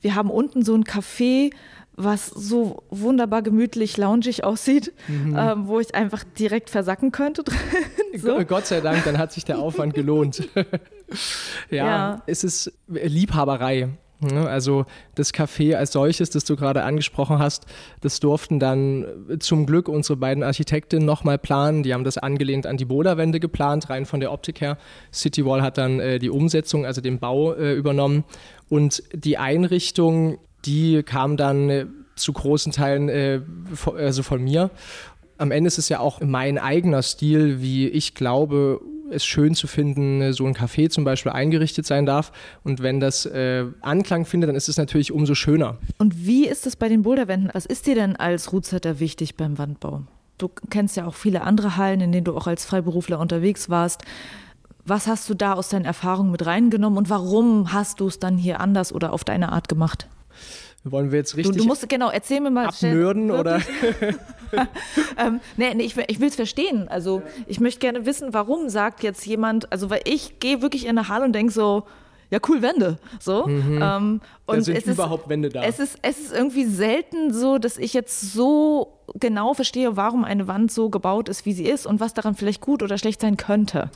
Speaker 1: Wir haben unten so ein Café, was so wunderbar gemütlich, loungig aussieht, mhm. ähm, wo ich einfach direkt versacken könnte.
Speaker 3: so. Gott sei Dank, dann hat sich der Aufwand gelohnt. ja, ja, es ist Liebhaberei. Ne? Also das Café als solches, das du gerade angesprochen hast, das durften dann zum Glück unsere beiden Architektinnen nochmal planen. Die haben das angelehnt an die Boderwände geplant, rein von der Optik her. Citywall hat dann äh, die Umsetzung, also den Bau äh, übernommen. Und die Einrichtung, die kam dann äh, zu großen Teilen äh, also von mir. Am Ende ist es ja auch mein eigener Stil, wie ich glaube, es schön zu finden, so ein Café zum Beispiel eingerichtet sein darf. Und wenn das äh, Anklang findet, dann ist es natürlich umso schöner.
Speaker 1: Und wie ist es bei den Boulderwänden? Was ist dir denn als Rootsetter wichtig beim Wandbau? Du kennst ja auch viele andere Hallen, in denen du auch als Freiberufler unterwegs warst. Was hast du da aus deinen Erfahrungen mit reingenommen und warum hast du es dann hier anders oder auf deine Art gemacht?
Speaker 3: Wollen wir jetzt richtig
Speaker 1: du, du musst, genau, erzähl mir mal.
Speaker 3: Abnörden oder?
Speaker 1: ähm, nee, nee, ich, ich will es verstehen. Also ich möchte gerne wissen, warum sagt jetzt jemand, also weil ich gehe wirklich in eine Halle und denke so, ja cool, Wände. So.
Speaker 3: Mhm.
Speaker 1: Ähm,
Speaker 3: und da sind es überhaupt
Speaker 1: ist,
Speaker 3: Wände da.
Speaker 1: Es ist, es ist irgendwie selten so, dass ich jetzt so genau verstehe, warum eine Wand so gebaut ist, wie sie ist und was daran vielleicht gut oder schlecht sein könnte.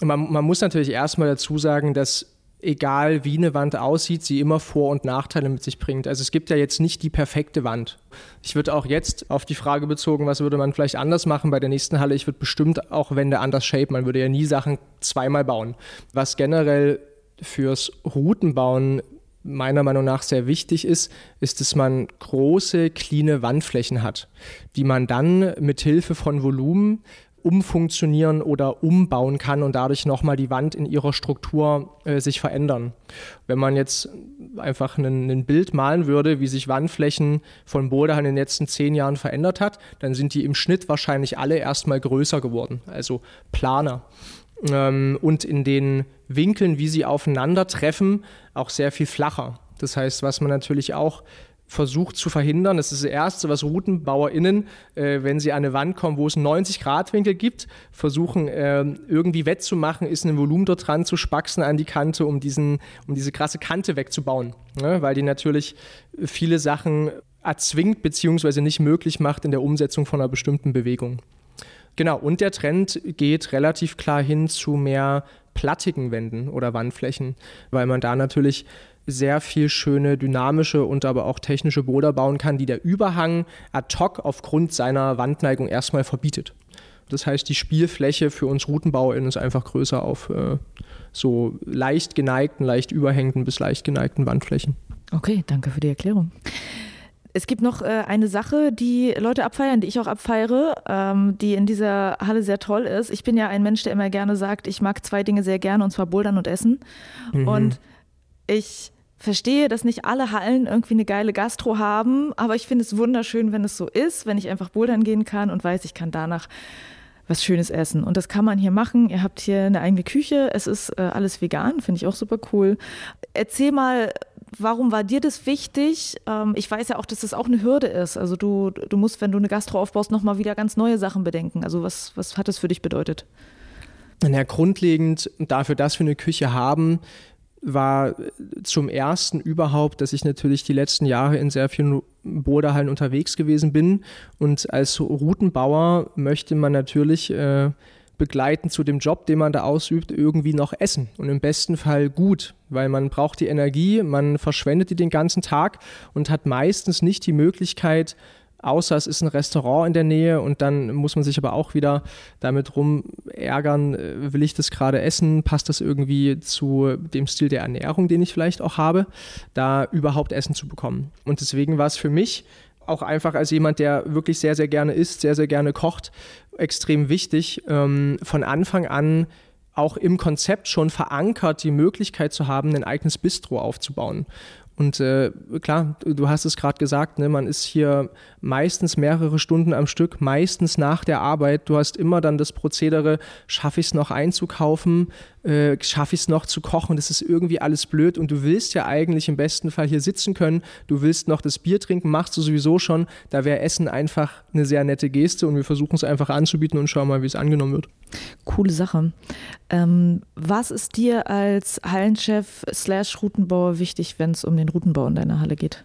Speaker 3: Man, man muss natürlich erstmal dazu sagen, dass egal wie eine Wand aussieht, sie immer Vor- und Nachteile mit sich bringt. Also es gibt ja jetzt nicht die perfekte Wand. Ich würde auch jetzt auf die Frage bezogen, was würde man vielleicht anders machen bei der nächsten Halle, ich würde bestimmt auch Wände anders shape. Man würde ja nie Sachen zweimal bauen. Was generell fürs Routenbauen meiner Meinung nach sehr wichtig ist, ist, dass man große, cleane Wandflächen hat, die man dann mit Hilfe von Volumen umfunktionieren oder umbauen kann und dadurch nochmal die Wand in ihrer Struktur äh, sich verändern. Wenn man jetzt einfach ein Bild malen würde, wie sich Wandflächen von Boulderhallen in den letzten zehn Jahren verändert hat, dann sind die im Schnitt wahrscheinlich alle erstmal größer geworden, also planer. Ähm, und in den Winkeln, wie sie aufeinandertreffen, auch sehr viel flacher. Das heißt, was man natürlich auch versucht zu verhindern. Das ist das Erste, was RoutenbauerInnen, äh, wenn sie an eine Wand kommen, wo es einen 90-Grad-Winkel gibt, versuchen äh, irgendwie wettzumachen, ist ein Volumen dort dran zu spaxen an die Kante, um, diesen, um diese krasse Kante wegzubauen. Ne? Weil die natürlich viele Sachen erzwingt bzw. nicht möglich macht in der Umsetzung von einer bestimmten Bewegung. Genau, und der Trend geht relativ klar hin zu mehr plattigen Wänden oder Wandflächen, weil man da natürlich sehr viel schöne dynamische und aber auch technische Boulder bauen kann, die der Überhang ad hoc aufgrund seiner Wandneigung erstmal verbietet. Das heißt, die Spielfläche für uns RoutenbauerInnen ist einfach größer auf äh, so leicht geneigten, leicht überhängenden bis leicht geneigten Wandflächen.
Speaker 1: Okay, danke für die Erklärung. Es gibt noch äh, eine Sache, die Leute abfeiern, die ich auch abfeiere, ähm, die in dieser Halle sehr toll ist. Ich bin ja ein Mensch, der immer gerne sagt, ich mag zwei Dinge sehr gerne, und zwar Bouldern und Essen. Mhm. Und ich verstehe, dass nicht alle Hallen irgendwie eine geile Gastro haben, aber ich finde es wunderschön, wenn es so ist, wenn ich einfach bouldern gehen kann und weiß, ich kann danach was Schönes essen. Und das kann man hier machen. Ihr habt hier eine eigene Küche. Es ist äh, alles vegan, finde ich auch super cool. Erzähl mal, warum war dir das wichtig? Ähm, ich weiß ja auch, dass das auch eine Hürde ist. Also du, du musst, wenn du eine Gastro aufbaust, nochmal wieder ganz neue Sachen bedenken. Also was, was hat das für dich bedeutet?
Speaker 3: Na, grundlegend dafür, dass wir eine Küche haben, war zum ersten überhaupt, dass ich natürlich die letzten Jahre in sehr vielen Boulderhallen unterwegs gewesen bin. Und als Routenbauer möchte man natürlich äh, begleitend zu dem Job, den man da ausübt, irgendwie noch essen. Und im besten Fall gut, weil man braucht die Energie, man verschwendet die den ganzen Tag und hat meistens nicht die Möglichkeit, außer es ist ein Restaurant in der Nähe und dann muss man sich aber auch wieder damit rum ärgern, äh, will ich das gerade essen, passt das irgendwie zu dem Stil der Ernährung, den ich vielleicht auch habe, da überhaupt Essen zu bekommen. Und deswegen war es für mich auch einfach als jemand, der wirklich sehr, sehr gerne isst, sehr, sehr gerne kocht, extrem wichtig, ähm, von Anfang an auch im Konzept schon verankert, die Möglichkeit zu haben, ein eigenes Bistro aufzubauen. Und äh, klar, du hast es gerade gesagt, ne, man ist hier meistens mehrere Stunden am Stück, meistens nach der Arbeit. Du hast immer dann das Prozedere, schaffe ich es noch einzukaufen, äh, schaffe ich es noch zu kochen, das ist irgendwie alles blöd und du willst ja eigentlich im besten Fall hier sitzen können, du willst noch das Bier trinken, machst du sowieso schon. Da wäre Essen einfach eine sehr nette Geste und wir versuchen es einfach anzubieten und schauen mal, wie es angenommen wird.
Speaker 1: Coole Sache. Ähm, was ist dir als Hallenchef slash Routenbauer wichtig, wenn es um den Routenbau in deiner Halle geht?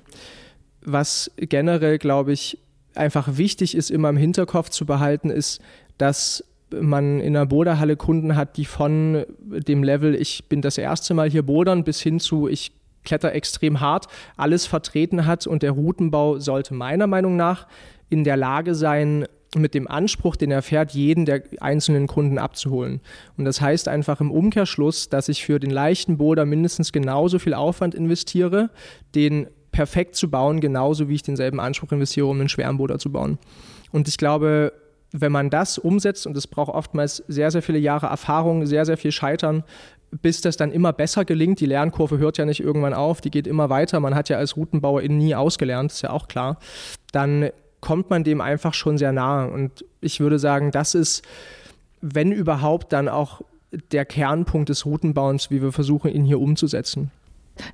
Speaker 3: Was generell, glaube ich, einfach wichtig ist, immer im Hinterkopf zu behalten, ist, dass man in einer Boderhalle Kunden hat, die von dem Level, ich bin das erste Mal hier bodern, bis hin zu, ich kletter extrem hart, alles vertreten hat und der Routenbau sollte meiner Meinung nach in der Lage sein, mit dem Anspruch, den er fährt, jeden der einzelnen Kunden abzuholen. Und das heißt einfach im Umkehrschluss, dass ich für den leichten Boulder mindestens genauso viel Aufwand investiere, den perfekt zu bauen, genauso wie ich denselben Anspruch investiere, um einen schweren Boulder zu bauen. Und ich glaube, wenn man das umsetzt, und es braucht oftmals sehr, sehr viele Jahre Erfahrung, sehr, sehr viel Scheitern, bis das dann immer besser gelingt. Die Lernkurve hört ja nicht irgendwann auf, die geht immer weiter. Man hat ja als Routenbauer nie ausgelernt, ist ja auch klar. Dann kommt man dem einfach schon sehr nahe. Und ich würde sagen, das ist, wenn überhaupt, dann auch der Kernpunkt des Routenbauens, wie wir versuchen, ihn hier umzusetzen.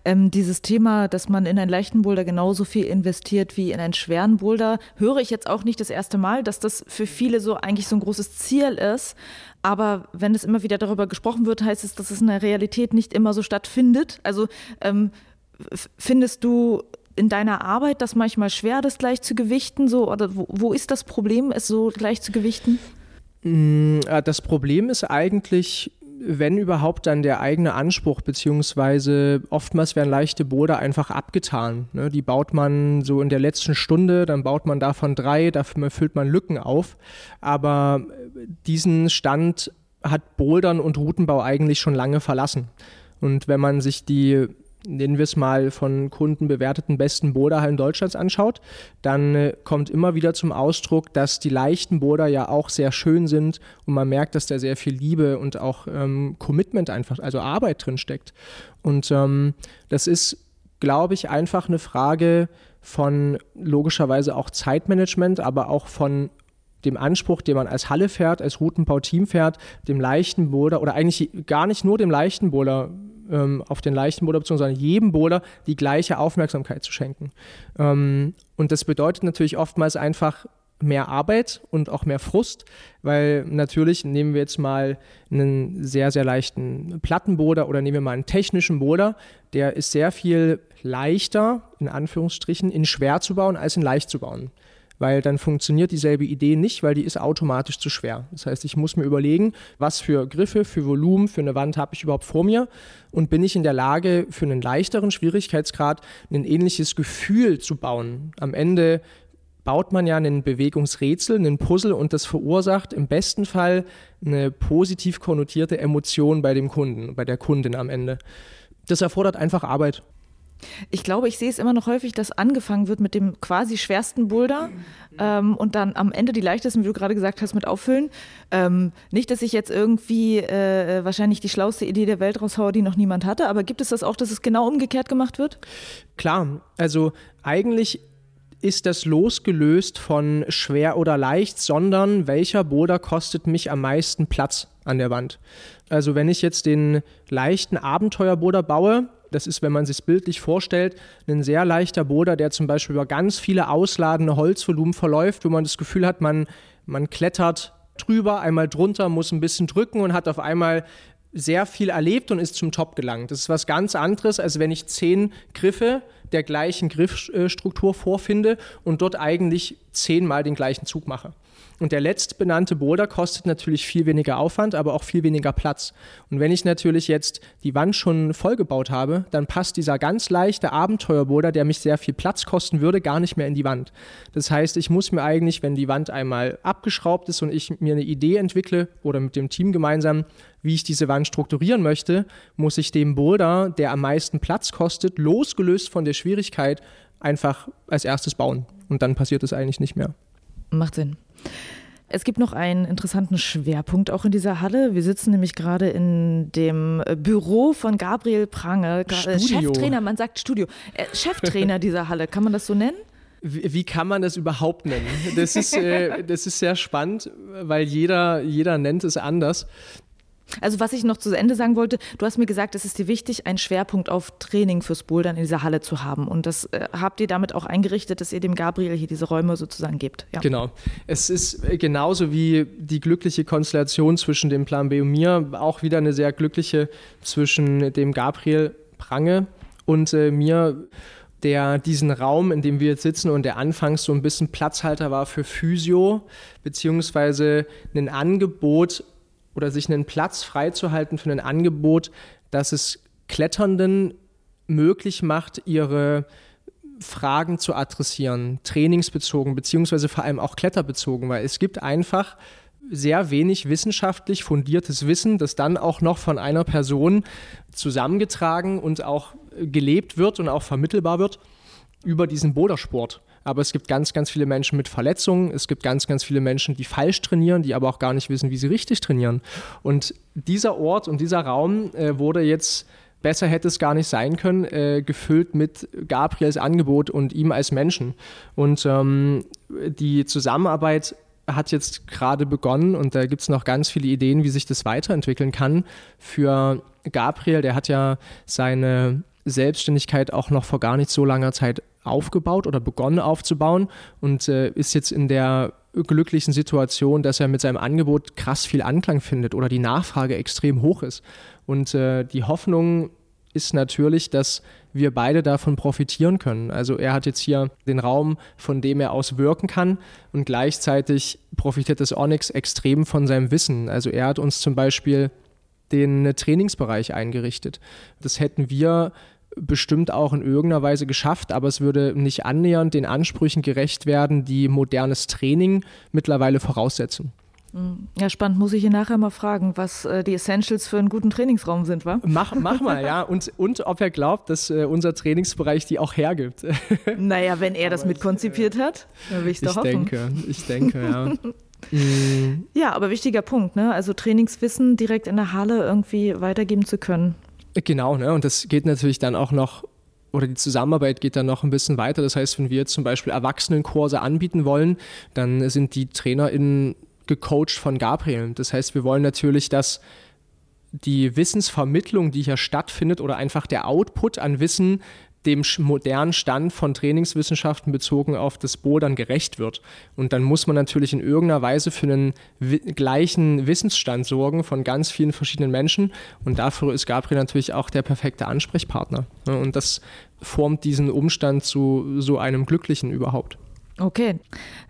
Speaker 1: Ähm, dieses Thema, dass man in einen leichten Boulder genauso viel investiert wie in einen schweren Boulder, höre ich jetzt auch nicht das erste Mal, dass das für viele so eigentlich so ein großes Ziel ist. Aber wenn es immer wieder darüber gesprochen wird, heißt es, dass es in der Realität nicht immer so stattfindet. Also ähm, findest du in deiner Arbeit das manchmal schwer, das gleich zu gewichten? So, oder wo, wo ist das Problem, es so gleich zu gewichten?
Speaker 3: Mm, äh, das Problem ist eigentlich, wenn überhaupt dann der eigene Anspruch, beziehungsweise oftmals werden leichte Boulder einfach abgetan. Ne? Die baut man so in der letzten Stunde, dann baut man davon drei, dafür füllt man Lücken auf. Aber diesen Stand hat Bouldern und Routenbau eigentlich schon lange verlassen. Und wenn man sich die nennen wir es mal, von Kunden bewerteten besten Boulderhallen Deutschlands anschaut, dann äh, kommt immer wieder zum Ausdruck, dass die leichten Boulder ja auch sehr schön sind und man merkt, dass da sehr viel Liebe und auch ähm, Commitment einfach, also Arbeit drin steckt. Und ähm, das ist, glaube ich, einfach eine Frage von logischerweise auch Zeitmanagement, aber auch von dem Anspruch, den man als Halle fährt, als Routenbau-Team fährt, dem leichten Boulder oder eigentlich gar nicht nur dem leichten Boulder ähm, auf den leichten Boulder sondern jedem Boulder die gleiche Aufmerksamkeit zu schenken. Ähm, und das bedeutet natürlich oftmals einfach mehr Arbeit und auch mehr Frust, weil natürlich nehmen wir jetzt mal einen sehr, sehr leichten Plattenboulder oder nehmen wir mal einen technischen Boulder, der ist sehr viel leichter, in Anführungsstrichen, in schwer zu bauen, als in leicht zu bauen weil dann funktioniert dieselbe Idee nicht, weil die ist automatisch zu schwer. Das heißt, ich muss mir überlegen, was für Griffe, für Volumen, für eine Wand habe ich überhaupt vor mir und bin ich in der Lage, für einen leichteren Schwierigkeitsgrad ein ähnliches Gefühl zu bauen. Am Ende baut man ja einen Bewegungsrätsel, einen Puzzle und das verursacht im besten Fall eine positiv konnotierte Emotion bei dem Kunden, bei der Kundin am Ende. Das erfordert einfach Arbeit.
Speaker 1: Ich glaube, ich sehe es immer noch häufig, dass angefangen wird mit dem quasi schwersten Boulder ähm, und dann am Ende die leichtesten, wie du gerade gesagt hast, mit auffüllen. Ähm, nicht, dass ich jetzt irgendwie äh, wahrscheinlich die schlauste Idee der Welt raushaue, die noch niemand hatte, aber gibt es das auch, dass es genau umgekehrt gemacht wird?
Speaker 3: Klar, also eigentlich ist das losgelöst von schwer oder leicht, sondern welcher Boulder kostet mich am meisten Platz an der Wand. Also wenn ich jetzt den leichten Abenteuerboulder baue, das ist, wenn man sich bildlich vorstellt, ein sehr leichter Boulder, der zum Beispiel über ganz viele ausladende Holzvolumen verläuft, wo man das Gefühl hat, man, man klettert drüber, einmal drunter, muss ein bisschen drücken und hat auf einmal sehr viel erlebt und ist zum Top gelangt. Das ist was ganz anderes, als wenn ich zehn Griffe der gleichen Griffstruktur vorfinde und dort eigentlich zehnmal den gleichen Zug mache. Und der letztbenannte Boulder kostet natürlich viel weniger Aufwand, aber auch viel weniger Platz. Und wenn ich natürlich jetzt die Wand schon vollgebaut habe, dann passt dieser ganz leichte Abenteuerboulder, der mich sehr viel Platz kosten würde, gar nicht mehr in die Wand. Das heißt, ich muss mir eigentlich, wenn die Wand einmal abgeschraubt ist und ich mir eine Idee entwickle oder mit dem Team gemeinsam, wie ich diese Wand strukturieren möchte, muss ich dem Boulder, der am meisten Platz kostet, losgelöst von der Schwierigkeit, einfach als erstes bauen. Und dann passiert es eigentlich nicht mehr.
Speaker 1: Macht Sinn. Es gibt noch einen interessanten Schwerpunkt auch in dieser Halle. Wir sitzen nämlich gerade in dem Büro von Gabriel Prange,
Speaker 3: Studio.
Speaker 1: Cheftrainer, man sagt Studio, äh, Cheftrainer dieser Halle. Kann man das so nennen?
Speaker 3: Wie, wie kann man das überhaupt nennen? Das ist, äh, das ist sehr spannend, weil jeder, jeder nennt es anders.
Speaker 1: Also was ich noch zu Ende sagen wollte, du hast mir gesagt, es ist dir wichtig, einen Schwerpunkt auf Training fürs Bouldern in dieser Halle zu haben. Und das äh, habt ihr damit auch eingerichtet, dass ihr dem Gabriel hier diese Räume sozusagen gebt.
Speaker 3: Ja. Genau. Es ist äh, genauso wie die glückliche Konstellation zwischen dem Plan B und mir, auch wieder eine sehr glückliche zwischen dem Gabriel Prange und äh, mir der diesen Raum, in dem wir jetzt sitzen und der anfangs so ein bisschen Platzhalter war für Physio, beziehungsweise ein Angebot oder sich einen Platz freizuhalten für ein Angebot, das es Kletternden möglich macht, ihre Fragen zu adressieren, trainingsbezogen, beziehungsweise vor allem auch kletterbezogen, weil es gibt einfach sehr wenig wissenschaftlich fundiertes Wissen, das dann auch noch von einer Person zusammengetragen und auch gelebt wird und auch vermittelbar wird. über diesen Bouldersport. Aber es gibt ganz, ganz viele Menschen mit Verletzungen. Es gibt ganz, ganz viele Menschen, die falsch trainieren, die aber auch gar nicht wissen, wie sie richtig trainieren. Und dieser Ort und dieser Raum äh, wurde jetzt besser hätte es gar nicht sein können, äh, gefüllt mit Gabriels Angebot und ihm als Menschen. Und ähm, die Zusammenarbeit hat jetzt gerade begonnen und da gibt es noch ganz viele Ideen, wie sich das weiterentwickeln kann. Für Gabriel, der hat ja seine Selbstständigkeit auch noch vor gar nicht so langer Zeit aufgebaut oder begonnen aufzubauen und äh, ist jetzt in der glücklichen Situation, dass er mit seinem Angebot krass viel Anklang findet oder die Nachfrage extrem hoch ist. Und äh, die Hoffnung ist natürlich, dass wir beide davon profitieren können. Also er hat jetzt hier den Raum, von dem er aus wirken kann und gleichzeitig profitiert das Onyx extrem von seinem Wissen. Also er hat uns zum Beispiel den Trainingsbereich eingerichtet. Das hätten wir bestimmt auch in irgendeiner Weise geschafft, aber es würde nicht annähernd den Ansprüchen gerecht werden, die modernes Training mittlerweile voraussetzen.
Speaker 1: Hm. Ja, spannend. Muss ich ihn nachher mal fragen, was äh, die Essentials für einen guten Trainingsraum sind, wa?
Speaker 3: Mach, mach mal, ja. Und, und ob er glaubt, dass äh, unser Trainingsbereich die auch hergibt.
Speaker 1: Naja, wenn er das mitkonzipiert hat, dann will ich es doch
Speaker 3: hoffen. Ich denke, ich denke, ja.
Speaker 1: ja, aber wichtiger Punkt, ne? Also Trainingswissen direkt in der Halle irgendwie weitergeben zu können.
Speaker 3: Genau, ne? Und das geht natürlich dann auch noch oder die Zusammenarbeit geht dann noch ein bisschen weiter. Das heißt, wenn wir zum Beispiel Erwachsenenkurse anbieten wollen, dann sind die TrainerInnen gecoacht von Gabriel. Das heißt, wir wollen natürlich, dass die Wissensvermittlung, die hier stattfindet, oder einfach der Output an Wissen dem modernen Stand von Trainingswissenschaften bezogen auf das Bouldern gerecht wird. Und dann muss man natürlich in irgendeiner Weise für einen gleichen Wissensstand sorgen von ganz vielen verschiedenen Menschen. Und dafür ist Gabriel natürlich auch der perfekte Ansprechpartner. Und das formt diesen Umstand zu so einem Glücklichen überhaupt.
Speaker 1: Okay,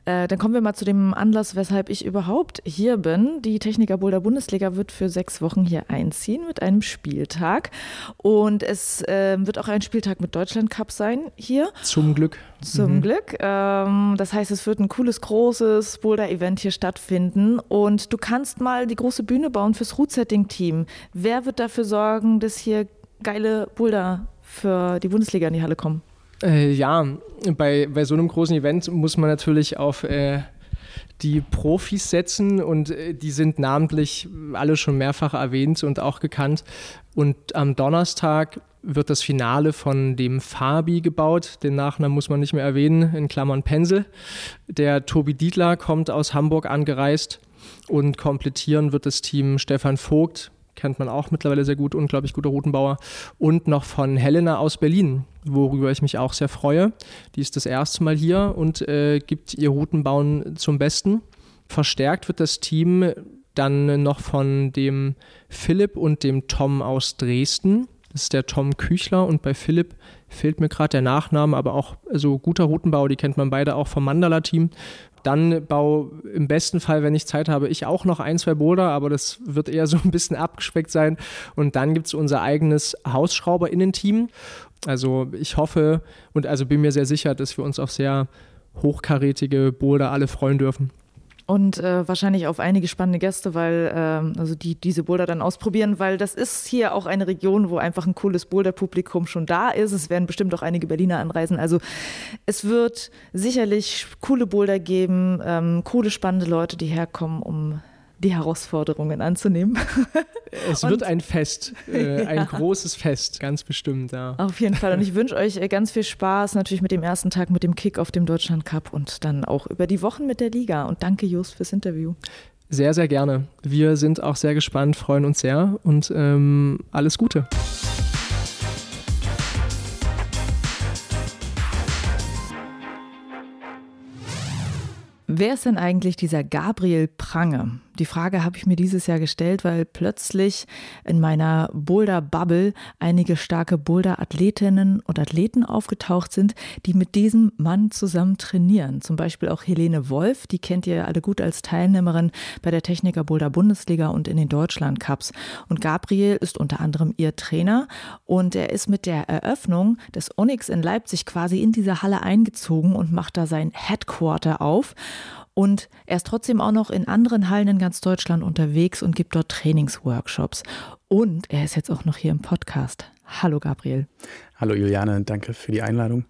Speaker 1: äh, dann kommen wir mal zu dem Anlass, weshalb ich überhaupt hier bin. Die Techniker Boulder Bundesliga wird für sechs Wochen hier einziehen mit einem Spieltag. Und es äh, wird auch ein Spieltag mit Deutschland Cup sein hier.
Speaker 3: Zum Glück.
Speaker 1: Zum mhm. Glück. Ähm, das heißt, es wird ein cooles, großes Boulder-Event hier stattfinden. Und du kannst mal die große Bühne bauen fürs Root-Setting-Team. Wer wird dafür sorgen, dass hier geile Boulder für die Bundesliga in die Halle kommen?
Speaker 3: Äh, ja, bei, bei so einem großen Event muss man natürlich auf äh, die Profis setzen und äh, die sind namentlich alle schon mehrfach erwähnt und auch gekannt. Und am Donnerstag wird das Finale von dem Fabi gebaut. Den Nachnamen muss man nicht mehr erwähnen, in Klammern Pensel. Der Tobi Dietler kommt aus Hamburg angereist und komplettieren wird das Team Stefan Vogt, kennt man auch mittlerweile sehr gut, unglaublich guter Routenbauer. Und noch von Helena aus Berlin, worüber ich mich auch sehr freue. Die ist das erste Mal hier und äh, gibt ihr Routenbauen zum Besten. Verstärkt wird das Team dann noch von dem Philipp und dem Tom aus Dresden. Das ist der Tom Küchler und bei Philipp fehlt mir gerade der Nachname, aber auch so also guter Routenbau, die kennt man beide auch vom Mandala-Team. Dann bau im besten Fall, wenn ich Zeit habe, ich auch noch ein, zwei Boulder, aber das wird eher so ein bisschen abgespeckt sein. Und dann gibt es unser eigenes Hausschrauberinnen-Team. Also ich hoffe und also bin mir sehr sicher, dass wir uns auf sehr hochkarätige Boulder alle freuen dürfen.
Speaker 1: Und äh, wahrscheinlich auf einige spannende Gäste, weil äh, also die diese Boulder dann ausprobieren, weil das ist hier auch eine Region, wo einfach ein cooles Boulder-Publikum schon da ist. Es werden bestimmt auch einige Berliner anreisen. Also es wird sicherlich coole Boulder geben, ähm, coole spannende Leute, die herkommen, um die Herausforderungen anzunehmen.
Speaker 3: Es wird ein Fest, äh, ja. ein großes Fest, ganz bestimmt. Ja.
Speaker 1: Auf jeden Fall. Und ich wünsche euch äh, ganz viel Spaß natürlich mit dem ersten Tag, mit dem Kick auf dem Deutschland Cup und dann auch über die Wochen mit der Liga. Und danke, Just, fürs Interview.
Speaker 3: Sehr, sehr gerne. Wir sind auch sehr gespannt, freuen uns sehr und ähm, alles Gute.
Speaker 1: Wer ist denn eigentlich dieser Gabriel Prange? Die Frage habe ich mir dieses Jahr gestellt, weil plötzlich in meiner Boulder-Bubble einige starke Boulder-Athletinnen und Athleten aufgetaucht sind, die mit diesem Mann zusammen trainieren. Zum Beispiel auch Helene Wolf, die kennt ihr alle gut als Teilnehmerin bei der Techniker Boulder Bundesliga und in den Deutschland Cups. Und Gabriel ist unter anderem ihr Trainer und er ist mit der Eröffnung des Onyx in Leipzig quasi in diese Halle eingezogen und macht da sein Headquarter auf. Und er ist trotzdem auch noch in anderen Hallen in ganz Deutschland unterwegs und gibt dort Trainingsworkshops. Und er ist jetzt auch noch hier im Podcast. Hallo Gabriel.
Speaker 4: Hallo Juliane, danke für die Einladung.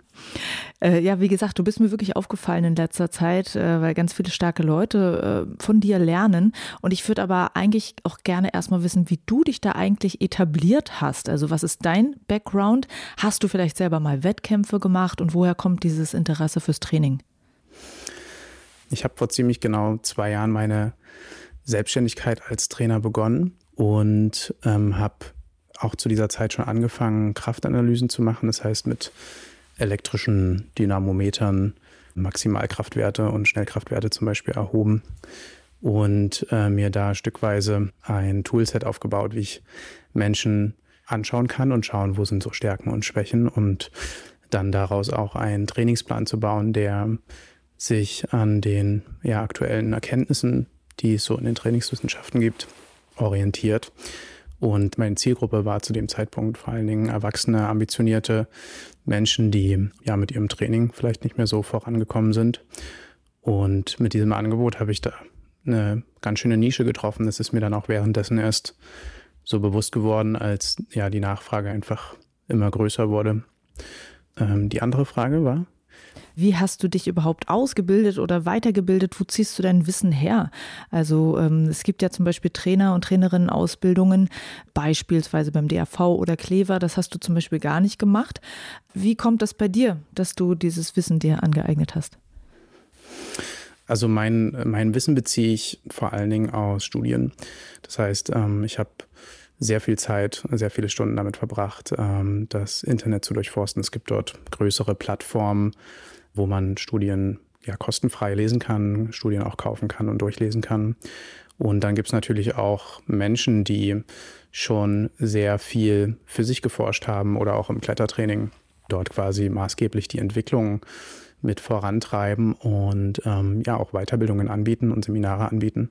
Speaker 1: Äh, ja, wie gesagt, du bist mir wirklich aufgefallen in letzter Zeit, äh, weil ganz viele starke Leute äh, von dir lernen. Und ich würde aber eigentlich auch gerne erstmal wissen, wie du dich da eigentlich etabliert hast. Also was ist dein Background? Hast du vielleicht selber mal Wettkämpfe gemacht und woher kommt dieses Interesse fürs Training?
Speaker 4: Ich habe vor ziemlich genau zwei Jahren meine Selbstständigkeit als Trainer begonnen und ähm, habe auch zu dieser Zeit schon angefangen, Kraftanalysen zu machen. Das heißt, mit elektrischen Dynamometern Maximalkraftwerte und Schnellkraftwerte zum Beispiel erhoben und äh, mir da stückweise ein Toolset aufgebaut, wie ich Menschen anschauen kann und schauen, wo sind so Stärken und Schwächen und dann daraus auch einen Trainingsplan zu bauen, der sich an den ja, aktuellen Erkenntnissen, die es so in den Trainingswissenschaften gibt, orientiert. Und meine Zielgruppe war zu dem Zeitpunkt vor allen Dingen erwachsene, ambitionierte Menschen, die ja mit ihrem Training vielleicht nicht mehr so vorangekommen sind. Und mit diesem Angebot habe ich da eine ganz schöne Nische getroffen. Das ist mir dann auch währenddessen erst so bewusst geworden, als ja die Nachfrage einfach immer größer wurde. Ähm, die andere Frage war?
Speaker 1: Wie hast du dich überhaupt ausgebildet oder weitergebildet? Wo ziehst du dein Wissen her? Also ähm, es gibt ja zum Beispiel Trainer und Trainerinnen-Ausbildungen, beispielsweise beim DAV oder Clever. Das hast du zum Beispiel gar nicht gemacht. Wie kommt das bei dir, dass du dieses Wissen dir angeeignet hast?
Speaker 4: Also mein, mein Wissen beziehe ich vor allen Dingen aus Studien. Das heißt, ähm, ich habe sehr viel Zeit, sehr viele Stunden damit verbracht, ähm, das Internet zu durchforsten. Es gibt dort größere Plattformen, wo man Studien ja kostenfrei lesen kann, Studien auch kaufen kann und durchlesen kann. Und dann gibt es natürlich auch Menschen, die schon sehr viel für sich geforscht haben oder auch im Klettertraining dort quasi maßgeblich die Entwicklung mit vorantreiben und ähm, ja auch Weiterbildungen anbieten und Seminare anbieten.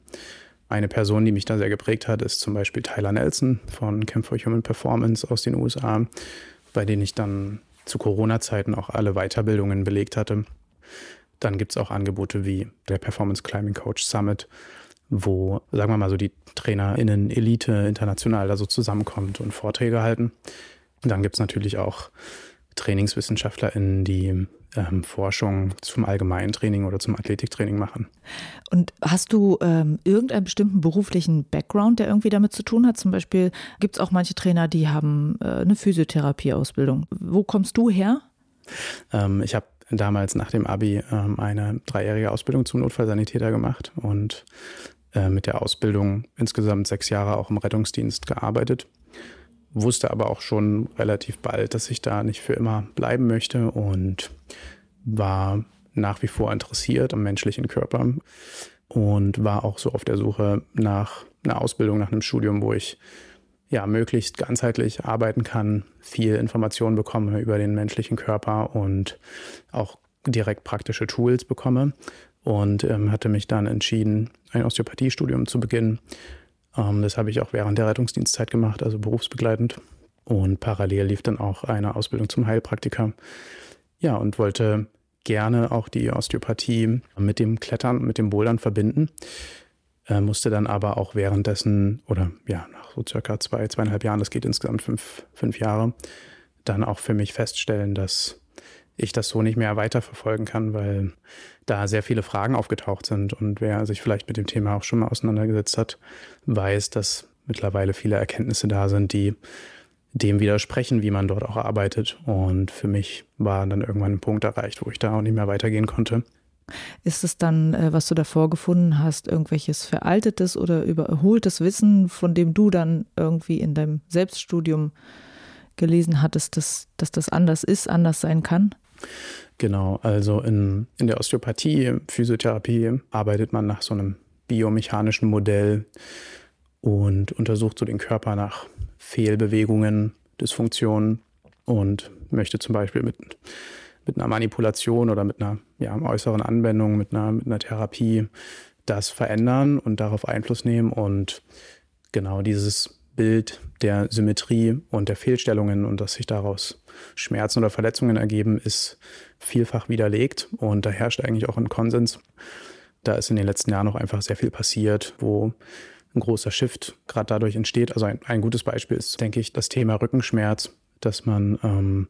Speaker 4: Eine Person, die mich da sehr geprägt hat, ist zum Beispiel Tyler Nelson von Camp for Human Performance aus den USA, bei denen ich dann zu Corona-Zeiten auch alle Weiterbildungen belegt hatte. Dann gibt es auch Angebote wie der Performance Climbing Coach Summit, wo, sagen wir mal so, die TrainerInnen Elite international da so zusammenkommt und Vorträge halten. Dann gibt es natürlich auch TrainingswissenschaftlerInnen, die ähm, Forschung zum Allgemeintraining oder zum Athletiktraining machen.
Speaker 1: Und hast du ähm, irgendeinen bestimmten beruflichen Background, der irgendwie damit zu tun hat? Zum Beispiel gibt es auch manche Trainer, die haben äh, eine Physiotherapieausbildung. Wo kommst du her?
Speaker 4: Ähm, ich habe damals nach dem Abi ähm, eine dreijährige Ausbildung zum Notfallsanitäter gemacht und äh, mit der Ausbildung insgesamt sechs Jahre auch im Rettungsdienst gearbeitet wusste aber auch schon relativ bald, dass ich da nicht für immer bleiben möchte und war nach wie vor interessiert am menschlichen Körper und war auch so auf der Suche nach einer Ausbildung, nach einem Studium, wo ich ja möglichst ganzheitlich arbeiten kann, viel Informationen bekomme über den menschlichen Körper und auch direkt praktische Tools bekomme und ähm, hatte mich dann entschieden, ein Osteopathiestudium zu beginnen das habe ich auch während der Rettungsdienstzeit gemacht, also berufsbegleitend. Und parallel lief dann auch eine Ausbildung zum Heilpraktiker. Ja, und wollte gerne auch die Osteopathie mit dem Klettern, mit dem Bouldern verbinden. Äh, musste dann aber auch währenddessen oder ja, nach so circa zwei, zweieinhalb Jahren, das geht insgesamt fünf, fünf Jahre, dann auch für mich feststellen, dass ich das so nicht mehr weiterverfolgen kann, weil da sehr viele Fragen aufgetaucht sind. Und wer sich vielleicht mit dem Thema auch schon mal auseinandergesetzt hat, weiß, dass mittlerweile viele Erkenntnisse da sind, die dem widersprechen, wie man dort auch arbeitet. Und für mich war dann irgendwann ein Punkt erreicht, wo ich da auch nicht mehr weitergehen konnte.
Speaker 1: Ist es dann, äh, was du davor gefunden hast, irgendwelches veraltetes oder überholtes Wissen, von dem du dann irgendwie in deinem Selbststudium gelesen hattest, dass, dass das anders ist, anders sein kann?
Speaker 4: Genau, also in, in der Osteopathie, Physiotherapie arbeitet man nach so einem biomechanischen Modell und untersucht so den Körper nach Fehlbewegungen, Dysfunktionen und möchte zum Beispiel mit, mit einer Manipulation oder mit einer ja, äußeren Anwendung, mit einer, mit einer Therapie das verändern und darauf Einfluss nehmen und genau dieses Bild der Symmetrie und der Fehlstellungen und dass sich daraus Schmerzen oder Verletzungen ergeben, ist vielfach widerlegt und da herrscht eigentlich auch ein Konsens. Da ist in den letzten Jahren noch einfach sehr viel passiert, wo ein großer Shift gerade dadurch entsteht. Also ein, ein, gutes Beispiel ist, denke ich, das Thema Rückenschmerz, dass man ähm,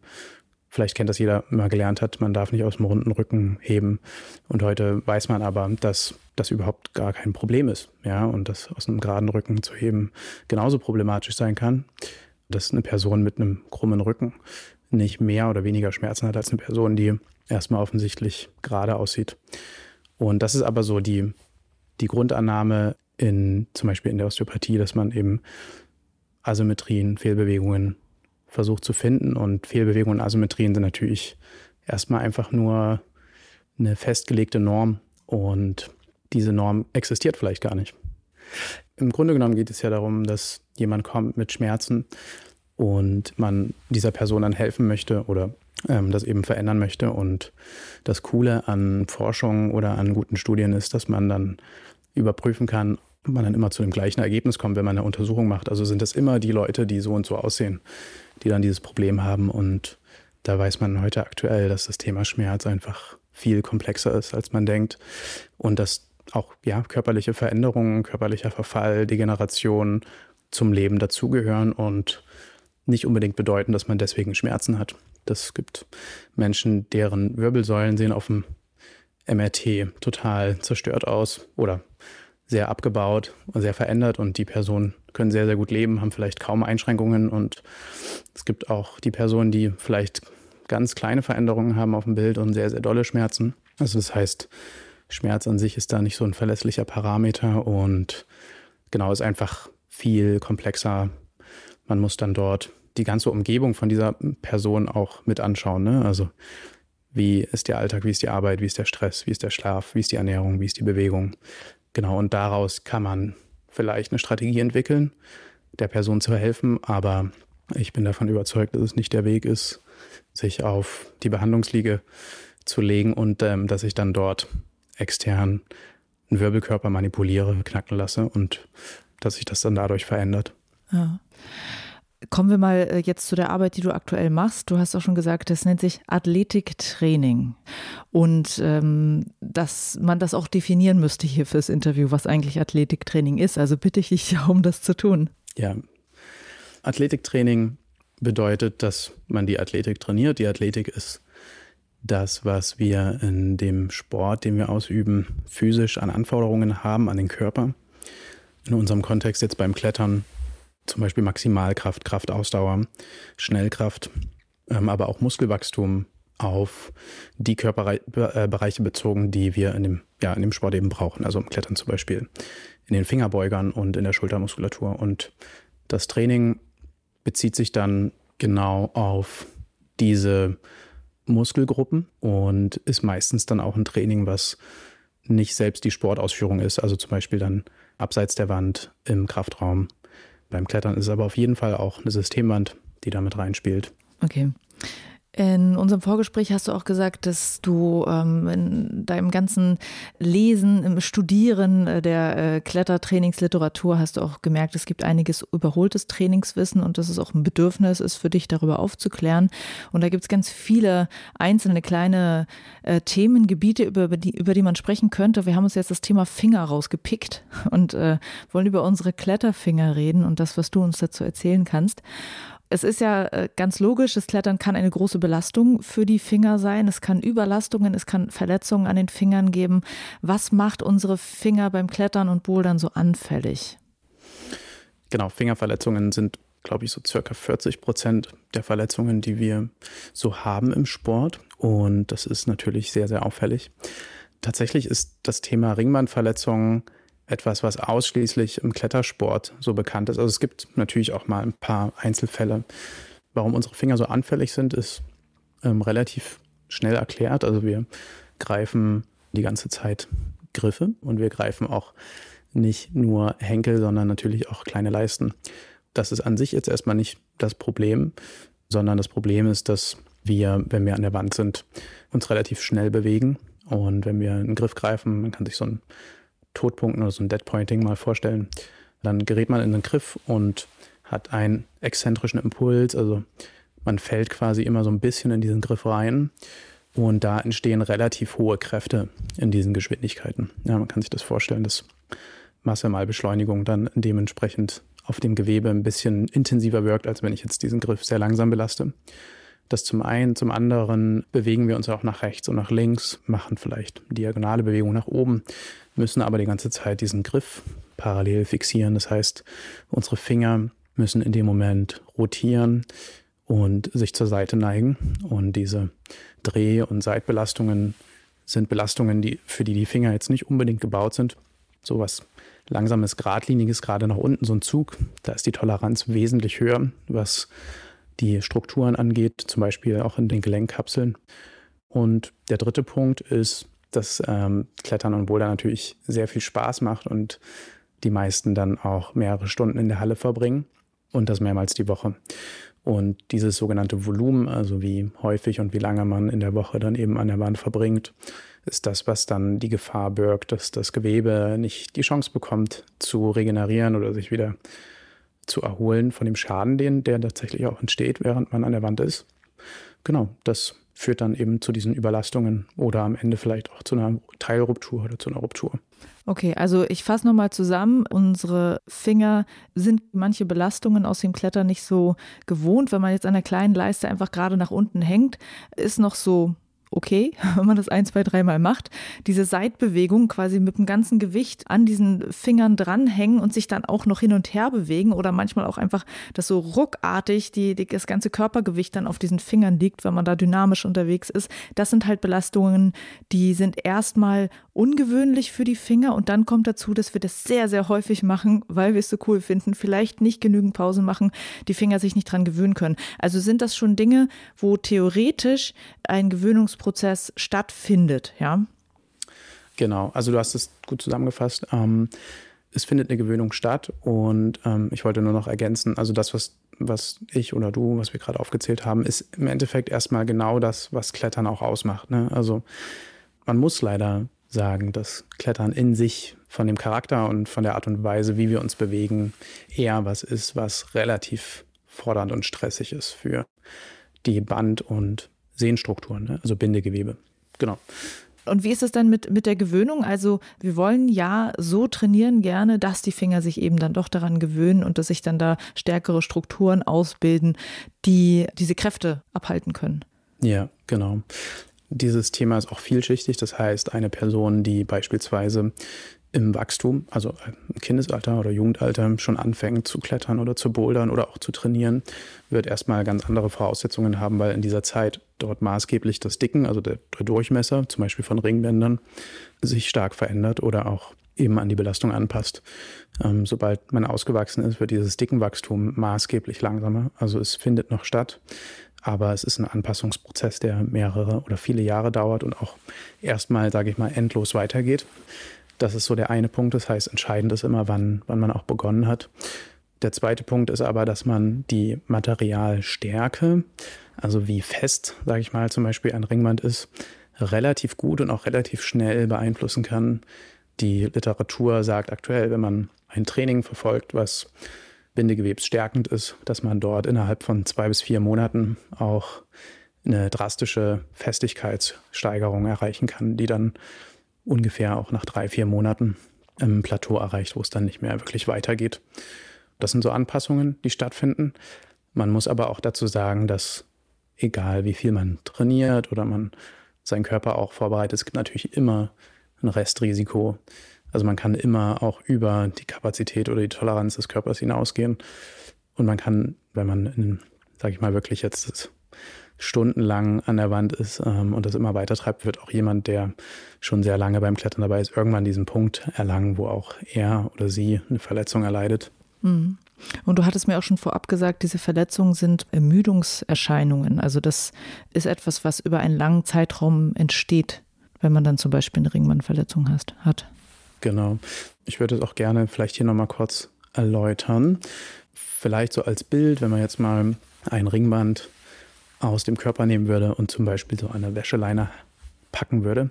Speaker 4: Vielleicht kennt das jeder, mal gelernt hat, man darf nicht aus dem runden Rücken heben. Und heute weiß man aber, dass das überhaupt gar kein Problem ist. Ja, und dass aus einem geraden Rücken zu heben genauso problematisch sein kann, dass eine Person mit einem krummen Rücken nicht mehr oder weniger Schmerzen hat als eine Person, die erstmal offensichtlich gerade aussieht. Und das ist aber so die, die Grundannahme in zum Beispiel in der Osteopathie, dass man eben Asymmetrien, Fehlbewegungen versucht zu finden. Und Fehlbewegungen und Asymmetrien sind natürlich erstmal einfach nur eine festgelegte Norm. Und diese Norm existiert vielleicht gar nicht. Im Grunde genommen geht es ja darum, dass jemand kommt mit Schmerzen und man dieser Person dann helfen möchte oder ähm, das eben verändern möchte. Und das Coole an Forschung oder an guten Studien ist, dass man dann überprüfen kann, ob man dann immer zu dem gleichen Ergebnis kommt, wenn man eine Untersuchung macht. Also sind das immer die Leute, die so und so aussehen, die dann dieses Problem haben. Und da weiß man heute aktuell, dass das Thema Schmerz einfach viel komplexer ist, als man denkt. Und dass auch ja, körperliche Veränderungen, körperlicher Verfall, Degeneration zum Leben dazugehören und nicht unbedingt bedeuten, dass man deswegen Schmerzen hat. Das gibt Menschen, deren Wirbelsäulen sehen auf dem MRT total zerstört aus oder sehr abgebaut und sehr verändert und die Personen können sehr, sehr gut leben, haben vielleicht kaum Einschränkungen und es gibt auch die Personen, die vielleicht ganz kleine Veränderungen haben auf dem Bild und sehr, sehr dolle Schmerzen. Also das heißt, Schmerz an sich ist da nicht so ein verlässlicher Parameter und genau ist einfach viel komplexer. Man muss dann dort die ganze Umgebung von dieser Person auch mit anschauen. Ne? Also wie ist der Alltag, wie ist die Arbeit, wie ist der Stress, wie ist der Schlaf, wie ist die Ernährung, wie ist die Bewegung. Genau, und daraus kann man vielleicht eine Strategie entwickeln, der Person zu helfen, aber ich bin davon überzeugt, dass es nicht der Weg ist, sich auf die Behandlungsliege zu legen und ähm, dass ich dann dort extern einen Wirbelkörper manipuliere, knacken lasse und dass sich das dann dadurch verändert.
Speaker 1: Ja. Kommen wir mal äh, jetzt zu der Arbeit, die du aktuell machst. Du hast auch schon gesagt, das nennt sich Athletiktraining. Und ähm, dass man das auch definieren müsste hier fürs Interview, was eigentlich Athletiktraining ist. Also bitte ich dich um das zu tun.
Speaker 4: Ja, Athletiktraining bedeutet, dass man die Athletik trainiert. Die Athletik ist das, was wir in dem Sport, den wir ausüben, physisch an Anforderungen haben an den Körper. In unserem Kontext jetzt beim Klettern zum Beispiel Maximalkraft, Kraftausdauer, Schnellkraft, ähm, aber auch Muskelwachstum auf die Körperbereiche bezogen, die wir in dem, ja, in dem Sport eben brauchen. Also im Klettern zum Beispiel in den Fingerbeugern und in der Schultermuskulatur. Und das Training bezieht sich dann genau auf diese Muskelgruppen und ist meistens dann auch ein Training, was nicht selbst die Sportausführung ist. Also zum Beispiel dann abseits der Wand im Kraftraum beim Klettern ist es aber auf jeden Fall auch eine Systemwand, die damit reinspielt.
Speaker 1: Okay. In unserem Vorgespräch hast du auch gesagt, dass du ähm, in deinem ganzen Lesen, im Studieren äh, der äh, Klettertrainingsliteratur hast du auch gemerkt, es gibt einiges überholtes Trainingswissen und dass es auch ein Bedürfnis ist für dich, darüber aufzuklären. Und da gibt es ganz viele einzelne kleine äh, Themengebiete, über die, über die man sprechen könnte. Wir haben uns jetzt das Thema Finger rausgepickt und äh, wollen über unsere Kletterfinger reden und das, was du uns dazu erzählen kannst. Es ist ja äh, ganz logisch, das Klettern kann eine große Belastung für die Finger sein. Es kann Überlastungen, es kann Verletzungen an den Fingern geben. Was macht unsere Finger beim Klettern und Bouldern so anfällig?
Speaker 4: Genau, Fingerverletzungen sind, glaube ich, so circa 40 Prozent der Verletzungen, die wir so haben im Sport. Und das ist natürlich sehr, sehr auffällig. Tatsächlich ist das Thema Ringbandverletzungen etwas, was ausschließlich im Klettersport so bekannt ist. Also es gibt natürlich auch mal ein paar Einzelfälle. Warum unsere Finger so anfällig sind, ist ähm, relativ schnell erklärt. Also wir greifen die ganze Zeit Griffe und wir greifen auch nicht nur Henkel, sondern natürlich auch kleine Leisten. Das ist an sich jetzt erstmal nicht das Problem, sondern das Problem ist, dass wir, wenn wir an der Wand sind, uns relativ schnell bewegen. Und wenn wir einen Griff greifen, man kann sich so ein Todpunkten oder so ein Deadpointing mal vorstellen. Dann gerät man in den Griff und hat einen exzentrischen Impuls, also man fällt quasi immer so ein bisschen in diesen Griff rein Und da entstehen relativ hohe Kräfte in diesen Geschwindigkeiten. Ja, man kann sich das vorstellen, dass Masse mal Beschleunigung dann dementsprechend auf dem Gewebe ein bisschen intensiver wirkt, als wenn ich jetzt diesen Griff sehr langsam belaste. Das zum einen, zum anderen bewegen wir uns auch nach rechts und nach links, machen vielleicht diagonale Bewegung nach oben, müssen aber die ganze Zeit diesen Griff parallel fixieren. Das heißt, unsere Finger müssen in dem Moment rotieren und sich zur Seite neigen. Und diese Dreh- und Seitbelastungen sind Belastungen, die, für die die Finger jetzt nicht unbedingt gebaut sind. So was langsames, geradliniges, gerade nach unten, so ein Zug, da ist die Toleranz wesentlich höher, was die Strukturen angeht, zum Beispiel auch in den Gelenkkapseln. Und der dritte Punkt ist, dass ähm, Klettern und Boulder natürlich sehr viel Spaß macht und die meisten dann auch mehrere Stunden in der Halle verbringen und das mehrmals die Woche. Und dieses sogenannte Volumen, also wie häufig und wie lange man in der Woche dann eben an der Wand verbringt, ist das, was dann die Gefahr birgt, dass das Gewebe nicht die Chance bekommt zu regenerieren oder sich wieder zu erholen von dem Schaden, den, der tatsächlich auch entsteht, während man an der Wand ist. Genau, das führt dann eben zu diesen Überlastungen oder am Ende vielleicht auch zu einer Teilruptur oder zu einer Ruptur.
Speaker 1: Okay, also ich fasse nochmal zusammen. Unsere Finger sind manche Belastungen aus dem Klettern nicht so gewohnt. Wenn man jetzt an der kleinen Leiste einfach gerade nach unten hängt, ist noch so okay, wenn man das ein, zwei, dreimal macht, diese Seitbewegung quasi mit dem ganzen Gewicht an diesen Fingern dranhängen und sich dann auch noch hin und her bewegen oder manchmal auch einfach, dass so ruckartig die, die, das ganze Körpergewicht dann auf diesen Fingern liegt, wenn man da dynamisch unterwegs ist. Das sind halt Belastungen, die sind erstmal ungewöhnlich für die Finger und dann kommt dazu, dass wir das sehr, sehr häufig machen, weil wir es so cool finden, vielleicht nicht genügend Pausen machen, die Finger sich nicht dran gewöhnen können. Also sind das schon Dinge, wo theoretisch ein Gewöhnungsprozess Prozess stattfindet, ja?
Speaker 4: Genau, also du hast es gut zusammengefasst. Ähm, es findet eine Gewöhnung statt und ähm, ich wollte nur noch ergänzen, also das, was, was ich oder du, was wir gerade aufgezählt haben, ist im Endeffekt erstmal genau das, was Klettern auch ausmacht. Ne? Also man muss leider sagen, dass Klettern in sich von dem Charakter und von der Art und Weise, wie wir uns bewegen, eher was ist, was relativ fordernd und stressig ist für die Band- und Sehnstrukturen, ne? also Bindegewebe. Genau.
Speaker 1: Und wie ist es dann mit, mit der Gewöhnung? Also wir wollen ja so trainieren gerne, dass die Finger sich eben dann doch daran gewöhnen und dass sich dann da stärkere Strukturen ausbilden, die diese Kräfte abhalten können.
Speaker 4: Ja, genau. Dieses Thema ist auch vielschichtig. Das heißt, eine Person, die beispielsweise im Wachstum, also im Kindesalter oder Jugendalter schon anfängt zu klettern oder zu bouldern oder auch zu trainieren, wird erstmal ganz andere Voraussetzungen haben, weil in dieser Zeit dort maßgeblich das Dicken, also der, der Durchmesser, zum Beispiel von Ringbändern, sich stark verändert oder auch eben an die Belastung anpasst. Ähm, sobald man ausgewachsen ist, wird dieses Dickenwachstum maßgeblich langsamer. Also es findet noch statt, aber es ist ein Anpassungsprozess, der mehrere oder viele Jahre dauert und auch erstmal, sage ich mal, endlos weitergeht. Das ist so der eine Punkt. Das heißt, entscheidend ist immer, wann, wann man auch begonnen hat. Der zweite Punkt ist aber, dass man die Materialstärke, also wie fest, sage ich mal, zum Beispiel ein Ringband ist, relativ gut und auch relativ schnell beeinflussen kann. Die Literatur sagt aktuell, wenn man ein Training verfolgt, was bindegewebsstärkend ist, dass man dort innerhalb von zwei bis vier Monaten auch eine drastische Festigkeitssteigerung erreichen kann, die dann ungefähr auch nach drei, vier Monaten ein Plateau erreicht, wo es dann nicht mehr wirklich weitergeht. Das sind so Anpassungen, die stattfinden. Man muss aber auch dazu sagen, dass egal wie viel man trainiert oder man seinen Körper auch vorbereitet, es gibt natürlich immer ein Restrisiko. Also man kann immer auch über die Kapazität oder die Toleranz des Körpers hinausgehen. Und man kann, wenn man, in, sag ich mal, wirklich jetzt stundenlang an der Wand ist ähm, und das immer weiter treibt, wird auch jemand, der schon sehr lange beim Klettern dabei ist, irgendwann diesen Punkt erlangen, wo auch er oder sie eine Verletzung erleidet.
Speaker 1: Mhm. Und du hattest mir auch schon vorab gesagt, diese Verletzungen sind Ermüdungserscheinungen. Also das ist etwas, was über einen langen Zeitraum entsteht, wenn man dann zum Beispiel eine Ringbandverletzung hat.
Speaker 4: Genau. Ich würde es auch gerne vielleicht hier nochmal kurz erläutern. Vielleicht so als Bild, wenn man jetzt mal ein Ringband aus dem Körper nehmen würde und zum Beispiel so eine Wäscheleine packen würde,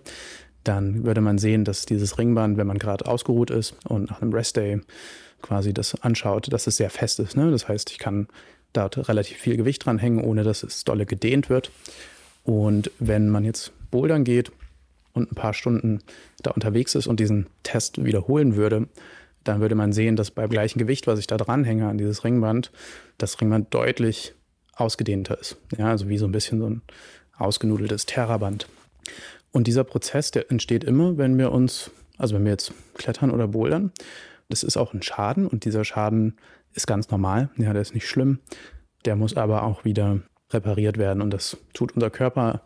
Speaker 4: dann würde man sehen, dass dieses Ringband, wenn man gerade ausgeruht ist und nach einem Restday quasi das anschaut, dass es sehr fest ist. Ne? Das heißt, ich kann dort relativ viel Gewicht dranhängen, ohne dass es dolle gedehnt wird. Und wenn man jetzt bouldern geht und ein paar Stunden da unterwegs ist und diesen Test wiederholen würde, dann würde man sehen, dass beim gleichen Gewicht, was ich da dranhänge an dieses Ringband, das Ringband deutlich ausgedehnter ist. Ja, also wie so ein bisschen so ein ausgenudeltes Terraband. Und dieser Prozess, der entsteht immer, wenn wir uns, also wenn wir jetzt klettern oder bouldern. Das ist auch ein Schaden und dieser Schaden ist ganz normal. Ja, der ist nicht schlimm. Der muss aber auch wieder repariert werden und das tut unser Körper,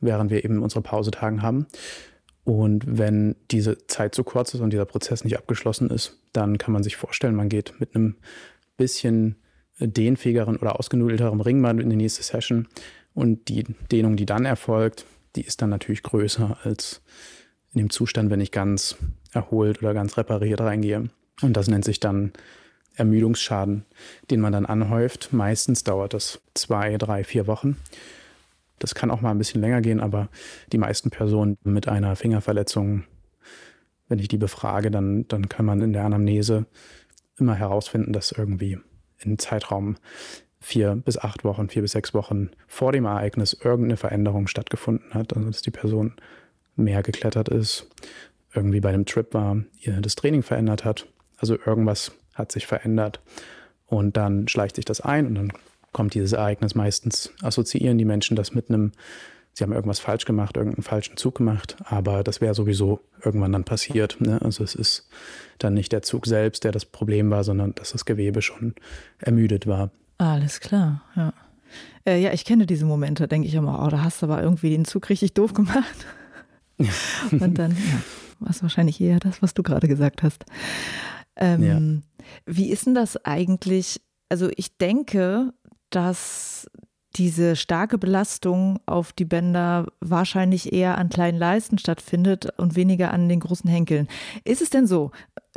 Speaker 4: während wir eben unsere Pausetagen haben. Und wenn diese Zeit zu kurz ist und dieser Prozess nicht abgeschlossen ist, dann kann man sich vorstellen, man geht mit einem bisschen dehnfähigeren oder ausgenudelterem Ringband in die nächste Session und die Dehnung, die dann erfolgt, die ist dann natürlich größer als in dem Zustand, wenn ich ganz erholt oder ganz repariert reingehe. Und das nennt sich dann Ermüdungsschaden, den man dann anhäuft. Meistens dauert das zwei, drei, vier Wochen. Das kann auch mal ein bisschen länger gehen, aber die meisten Personen mit einer Fingerverletzung, wenn ich die befrage, dann, dann kann man in der Anamnese immer herausfinden, dass irgendwie im Zeitraum vier bis acht Wochen, vier bis sechs Wochen vor dem Ereignis irgendeine Veränderung stattgefunden hat. Also dass die Person mehr geklettert ist, irgendwie bei einem Trip war, ihr das Training verändert hat. Also irgendwas hat sich verändert. Und dann schleicht sich das ein und dann kommt dieses Ereignis meistens, assoziieren die Menschen das mit einem, sie haben irgendwas falsch gemacht, irgendeinen falschen Zug gemacht, aber das wäre sowieso irgendwann dann passiert. Ne? Also es ist dann nicht der Zug selbst, der das Problem war, sondern dass das Gewebe schon ermüdet war.
Speaker 1: Alles klar, ja. Äh, ja, ich kenne diese Momente, denke ich immer, oh, da hast du aber irgendwie den Zug richtig doof gemacht. Und dann, ja, war es wahrscheinlich eher das, was du gerade gesagt hast. Ähm, ja. Wie ist denn das eigentlich? Also ich denke, dass diese starke Belastung auf die Bänder wahrscheinlich eher an kleinen Leisten stattfindet und weniger an den großen Henkeln. Ist es denn so?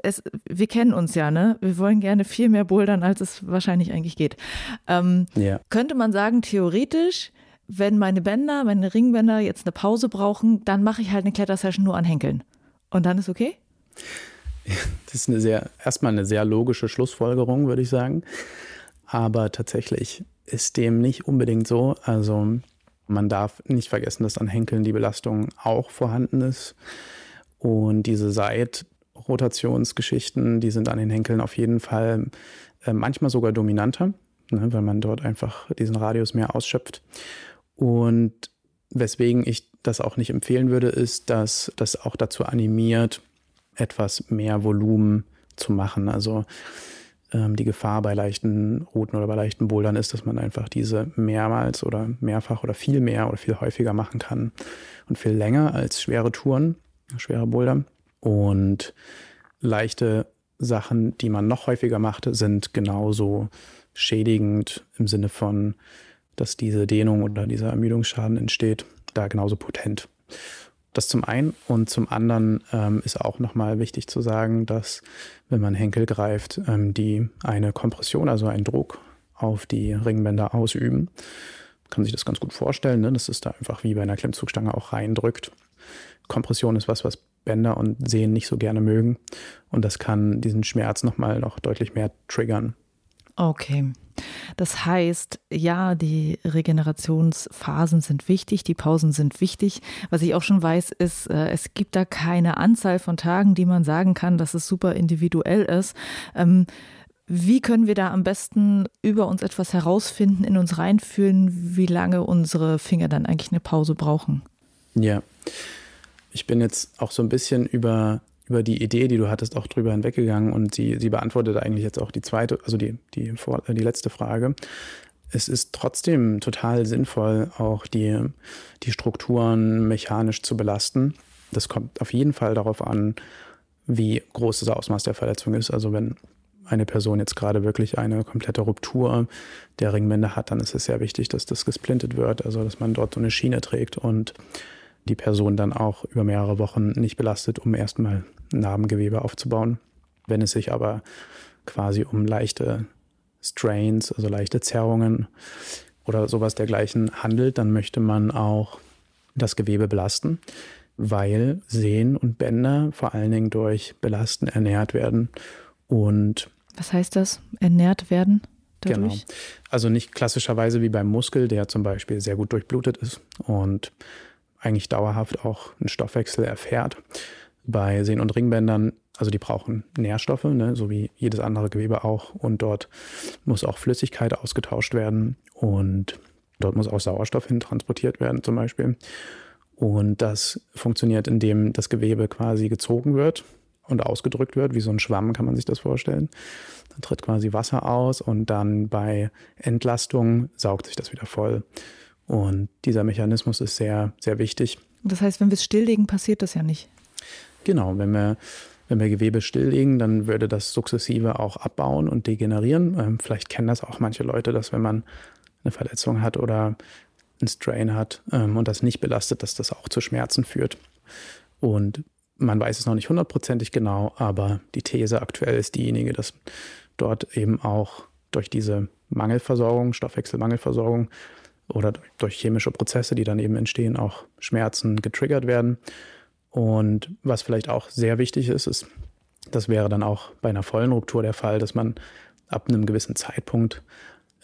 Speaker 1: Es, wir kennen uns ja, ne? Wir wollen gerne viel mehr bouldern, als es wahrscheinlich eigentlich geht. Ähm, ja. Könnte man sagen, theoretisch, wenn meine Bänder, meine Ringbänder jetzt eine Pause brauchen, dann mache ich halt eine Klettersession nur an Henkeln. Und dann ist okay?
Speaker 4: Das ist eine sehr, erstmal eine sehr logische Schlussfolgerung, würde ich sagen. Aber tatsächlich ist dem nicht unbedingt so. Also man darf nicht vergessen, dass an Henkeln die Belastung auch vorhanden ist. Und diese Seitrotationsgeschichten, die sind an den Henkeln auf jeden Fall äh, manchmal sogar dominanter, ne, weil man dort einfach diesen Radius mehr ausschöpft. Und weswegen ich das auch nicht empfehlen würde, ist, dass das auch dazu animiert, etwas mehr Volumen zu machen. Also ähm, die Gefahr bei leichten Routen oder bei leichten Bouldern ist, dass man einfach diese mehrmals oder mehrfach oder viel mehr oder viel häufiger machen kann und viel länger als schwere Touren, schwere Boulder. Und leichte Sachen, die man noch häufiger macht, sind genauso schädigend im Sinne von, dass diese Dehnung oder dieser Ermüdungsschaden entsteht, da genauso potent. Das zum einen. Und zum anderen ähm, ist auch nochmal wichtig zu sagen, dass wenn man Henkel greift, ähm, die eine Kompression, also einen Druck auf die Ringbänder ausüben. Kann sich das ganz gut vorstellen, ne? dass es da einfach wie bei einer Klemmzugstange auch reindrückt. Kompression ist was, was Bänder und Sehnen nicht so gerne mögen. Und das kann diesen Schmerz nochmal noch deutlich mehr triggern.
Speaker 1: Okay. Das heißt, ja, die Regenerationsphasen sind wichtig, die Pausen sind wichtig. Was ich auch schon weiß, ist, äh, es gibt da keine Anzahl von Tagen, die man sagen kann, dass es super individuell ist. Ähm, wie können wir da am besten über uns etwas herausfinden, in uns reinfühlen, wie lange unsere Finger dann eigentlich eine Pause brauchen?
Speaker 4: Ja, ich bin jetzt auch so ein bisschen über über die Idee, die du hattest, auch drüber hinweggegangen und sie, sie beantwortet eigentlich jetzt auch die zweite, also die, die, die letzte Frage. Es ist trotzdem total sinnvoll, auch die, die Strukturen mechanisch zu belasten. Das kommt auf jeden Fall darauf an, wie groß das Ausmaß der Verletzung ist. Also wenn eine Person jetzt gerade wirklich eine komplette Ruptur der Ringbänder hat, dann ist es sehr wichtig, dass das gesplintet wird, also dass man dort so eine Schiene trägt und die Person dann auch über mehrere Wochen nicht belastet, um erstmal Narbengewebe aufzubauen. Wenn es sich aber quasi um leichte Strains, also leichte Zerrungen oder sowas dergleichen handelt, dann möchte man auch das Gewebe belasten, weil Sehnen und Bänder vor allen Dingen durch Belasten ernährt werden. Und
Speaker 1: was heißt das? Ernährt werden? dadurch?
Speaker 4: Genau. Also nicht klassischerweise wie beim Muskel, der zum Beispiel sehr gut durchblutet ist und eigentlich dauerhaft auch einen Stoffwechsel erfährt. Bei Sehnen- und Ringbändern, also die brauchen Nährstoffe, ne, so wie jedes andere Gewebe auch. Und dort muss auch Flüssigkeit ausgetauscht werden und dort muss auch Sauerstoff hin transportiert werden zum Beispiel. Und das funktioniert, indem das Gewebe quasi gezogen wird und ausgedrückt wird, wie so ein Schwamm kann man sich das vorstellen. Dann tritt quasi Wasser aus und dann bei Entlastung saugt sich das wieder voll. Und dieser Mechanismus ist sehr, sehr wichtig.
Speaker 1: Das heißt, wenn wir es stilllegen, passiert das ja nicht.
Speaker 4: Genau, wenn wir, wenn wir Gewebe stilllegen, dann würde das sukzessive auch abbauen und degenerieren. Ähm, vielleicht kennen das auch manche Leute, dass wenn man eine Verletzung hat oder ein Strain hat ähm, und das nicht belastet, dass das auch zu Schmerzen führt. Und man weiß es noch nicht hundertprozentig genau, aber die These aktuell ist diejenige, dass dort eben auch durch diese Mangelversorgung, Stoffwechselmangelversorgung oder durch chemische Prozesse, die dann eben entstehen, auch Schmerzen getriggert werden. Und was vielleicht auch sehr wichtig ist, ist, das wäre dann auch bei einer vollen Ruptur der Fall, dass man ab einem gewissen Zeitpunkt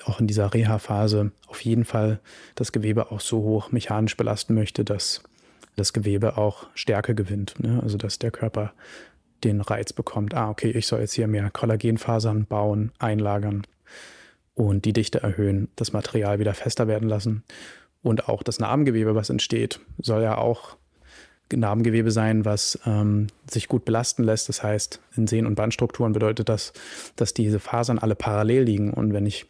Speaker 4: auch in dieser Reha-Phase auf jeden Fall das Gewebe auch so hoch mechanisch belasten möchte, dass das Gewebe auch Stärke gewinnt. Ne? Also dass der Körper den Reiz bekommt, ah, okay, ich soll jetzt hier mehr Kollagenfasern bauen, einlagern und die Dichte erhöhen, das Material wieder fester werden lassen. Und auch das Narbengewebe, was entsteht, soll ja auch Narbengewebe sein, was ähm, sich gut belasten lässt. Das heißt, in Sehnen- und Bandstrukturen bedeutet das, dass diese Fasern alle parallel liegen. Und wenn ich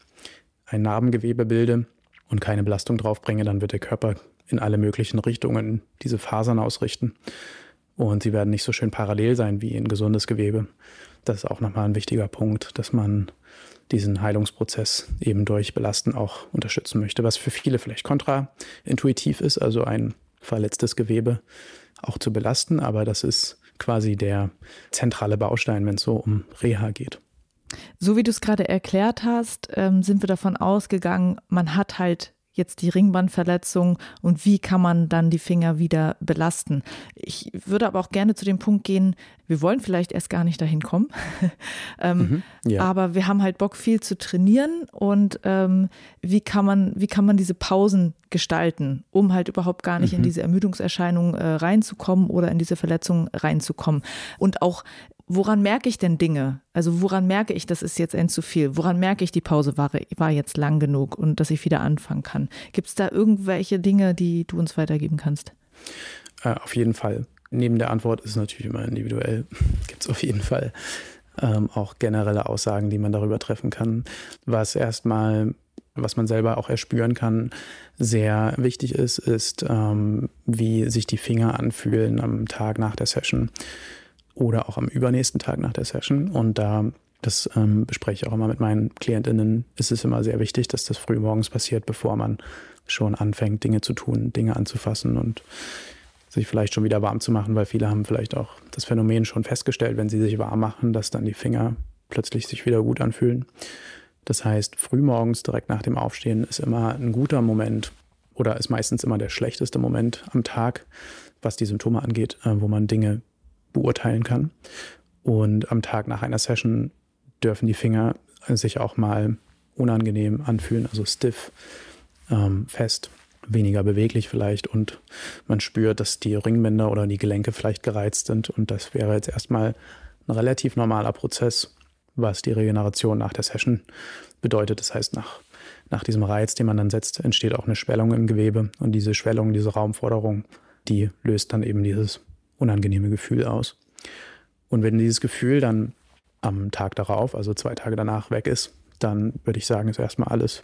Speaker 4: ein Narbengewebe bilde und keine Belastung draufbringe, dann wird der Körper in alle möglichen Richtungen diese Fasern ausrichten. Und sie werden nicht so schön parallel sein wie ein gesundes Gewebe. Das ist auch nochmal ein wichtiger Punkt, dass man diesen Heilungsprozess eben durch Belasten auch unterstützen möchte, was für viele vielleicht kontraintuitiv ist, also ein verletztes Gewebe auch zu belasten, aber das ist quasi der zentrale Baustein, wenn es so um Reha geht.
Speaker 1: So wie du es gerade erklärt hast, ähm, sind wir davon ausgegangen, man hat halt jetzt die Ringbandverletzung und wie kann man dann die Finger wieder belasten. Ich würde aber auch gerne zu dem Punkt gehen, wir wollen vielleicht erst gar nicht dahin kommen, ähm, mhm, ja. aber wir haben halt Bock viel zu trainieren und ähm, wie kann man, wie kann man diese Pausen gestalten, um halt überhaupt gar nicht mhm. in diese Ermüdungserscheinung äh, reinzukommen oder in diese Verletzung reinzukommen und auch woran merke ich denn Dinge? Also woran merke ich, das ist jetzt ein zu viel? Woran merke ich, die Pause war, war jetzt lang genug und dass ich wieder anfangen kann? Gibt es da irgendwelche Dinge, die du uns weitergeben kannst?
Speaker 4: Äh, auf jeden Fall. Neben der Antwort ist es natürlich immer individuell. Gibt es auf jeden Fall ähm, auch generelle Aussagen, die man darüber treffen kann. Was erstmal was man selber auch erspüren kann, sehr wichtig ist, ist, ähm, wie sich die Finger anfühlen am Tag nach der Session oder auch am übernächsten Tag nach der Session. Und da, das ähm, bespreche ich auch immer mit meinen KlientInnen, ist es immer sehr wichtig, dass das früh morgens passiert, bevor man schon anfängt, Dinge zu tun, Dinge anzufassen und sich vielleicht schon wieder warm zu machen, weil viele haben vielleicht auch das Phänomen schon festgestellt, wenn sie sich warm machen, dass dann die Finger plötzlich sich wieder gut anfühlen. Das heißt, frühmorgens direkt nach dem Aufstehen ist immer ein guter Moment oder ist meistens immer der schlechteste Moment am Tag, was die Symptome angeht, äh, wo man Dinge beurteilen kann. Und am Tag nach einer Session dürfen die Finger sich auch mal unangenehm anfühlen, also stiff, ähm, fest, weniger beweglich vielleicht und man spürt, dass die Ringbänder oder die Gelenke vielleicht gereizt sind und das wäre jetzt erstmal ein relativ normaler Prozess, was die Regeneration nach der Session bedeutet. Das heißt, nach, nach diesem Reiz, den man dann setzt, entsteht auch eine Schwellung im Gewebe und diese Schwellung, diese Raumforderung, die löst dann eben dieses unangenehme Gefühl aus. Und wenn dieses Gefühl dann am Tag darauf, also zwei Tage danach, weg ist, dann würde ich sagen, ist erstmal alles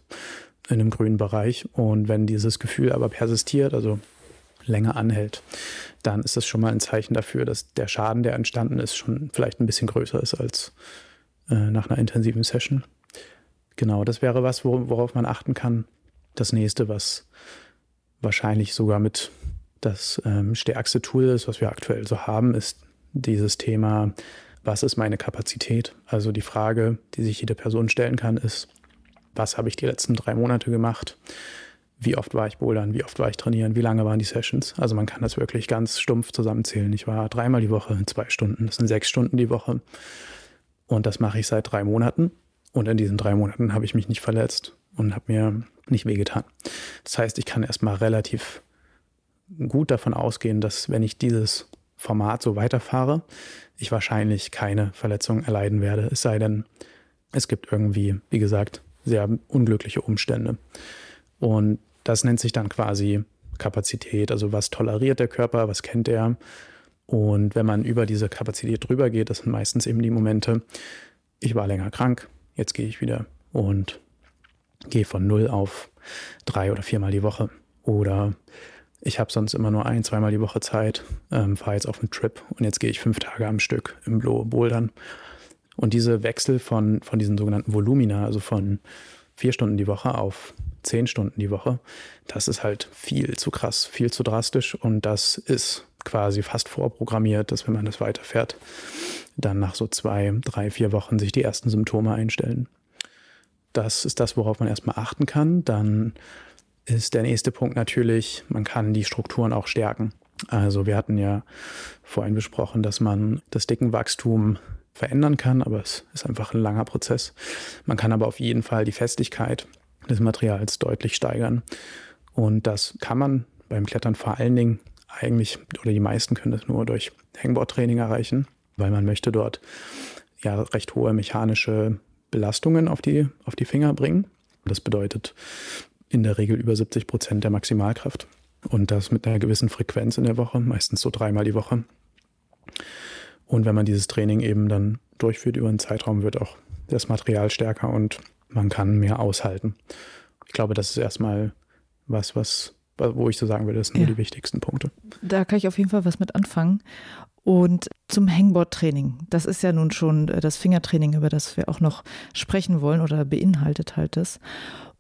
Speaker 4: in einem grünen Bereich. Und wenn dieses Gefühl aber persistiert, also länger anhält, dann ist das schon mal ein Zeichen dafür, dass der Schaden, der entstanden ist, schon vielleicht ein bisschen größer ist als äh, nach einer intensiven Session. Genau, das wäre was, worauf man achten kann. Das nächste, was wahrscheinlich sogar mit das ähm, stärkste Tool ist, was wir aktuell so haben, ist dieses Thema, was ist meine Kapazität? Also die Frage, die sich jede Person stellen kann, ist, was habe ich die letzten drei Monate gemacht? Wie oft war ich bouldern? Wie oft war ich trainieren? Wie lange waren die Sessions? Also man kann das wirklich ganz stumpf zusammenzählen. Ich war dreimal die Woche, zwei Stunden, das sind sechs Stunden die Woche. Und das mache ich seit drei Monaten. Und in diesen drei Monaten habe ich mich nicht verletzt und habe mir nicht wehgetan. Das heißt, ich kann erstmal relativ gut davon ausgehen, dass wenn ich dieses Format so weiterfahre, ich wahrscheinlich keine Verletzung erleiden werde. Es sei denn, es gibt irgendwie, wie gesagt, sehr unglückliche Umstände. Und das nennt sich dann quasi Kapazität. Also was toleriert der Körper, was kennt er. Und wenn man über diese Kapazität drüber geht, das sind meistens eben die Momente, ich war länger krank, jetzt gehe ich wieder und gehe von null auf drei oder viermal die Woche. Oder ich habe sonst immer nur ein, zweimal die Woche Zeit, ähm, fahre jetzt auf einen Trip und jetzt gehe ich fünf Tage am Stück im Blow Bouldern. Und diese Wechsel von, von diesen sogenannten Volumina, also von vier Stunden die Woche auf zehn Stunden die Woche, das ist halt viel zu krass, viel zu drastisch und das ist quasi fast vorprogrammiert, dass wenn man das weiterfährt, dann nach so zwei, drei, vier Wochen sich die ersten Symptome einstellen. Das ist das, worauf man erstmal achten kann. Dann ist der nächste Punkt natürlich, man kann die Strukturen auch stärken. Also wir hatten ja vorhin besprochen, dass man das Dickenwachstum verändern kann, aber es ist einfach ein langer Prozess. Man kann aber auf jeden Fall die Festigkeit des Materials deutlich steigern. Und das kann man beim Klettern vor allen Dingen eigentlich, oder die meisten können das nur durch Hangboard-Training erreichen, weil man möchte dort ja recht hohe mechanische Belastungen auf die, auf die Finger bringen. Das bedeutet in der Regel über 70 Prozent der Maximalkraft. Und das mit einer gewissen Frequenz in der Woche, meistens so dreimal die Woche. Und wenn man dieses Training eben dann durchführt über einen Zeitraum, wird auch das Material stärker und man kann mehr aushalten. Ich glaube, das ist erstmal was, was, wo ich so sagen würde, das sind ja. nur die wichtigsten Punkte.
Speaker 1: Da kann ich auf jeden Fall was mit anfangen. Und zum Hangboard-Training. Das ist ja nun schon äh, das Fingertraining, über das wir auch noch sprechen wollen oder beinhaltet halt das.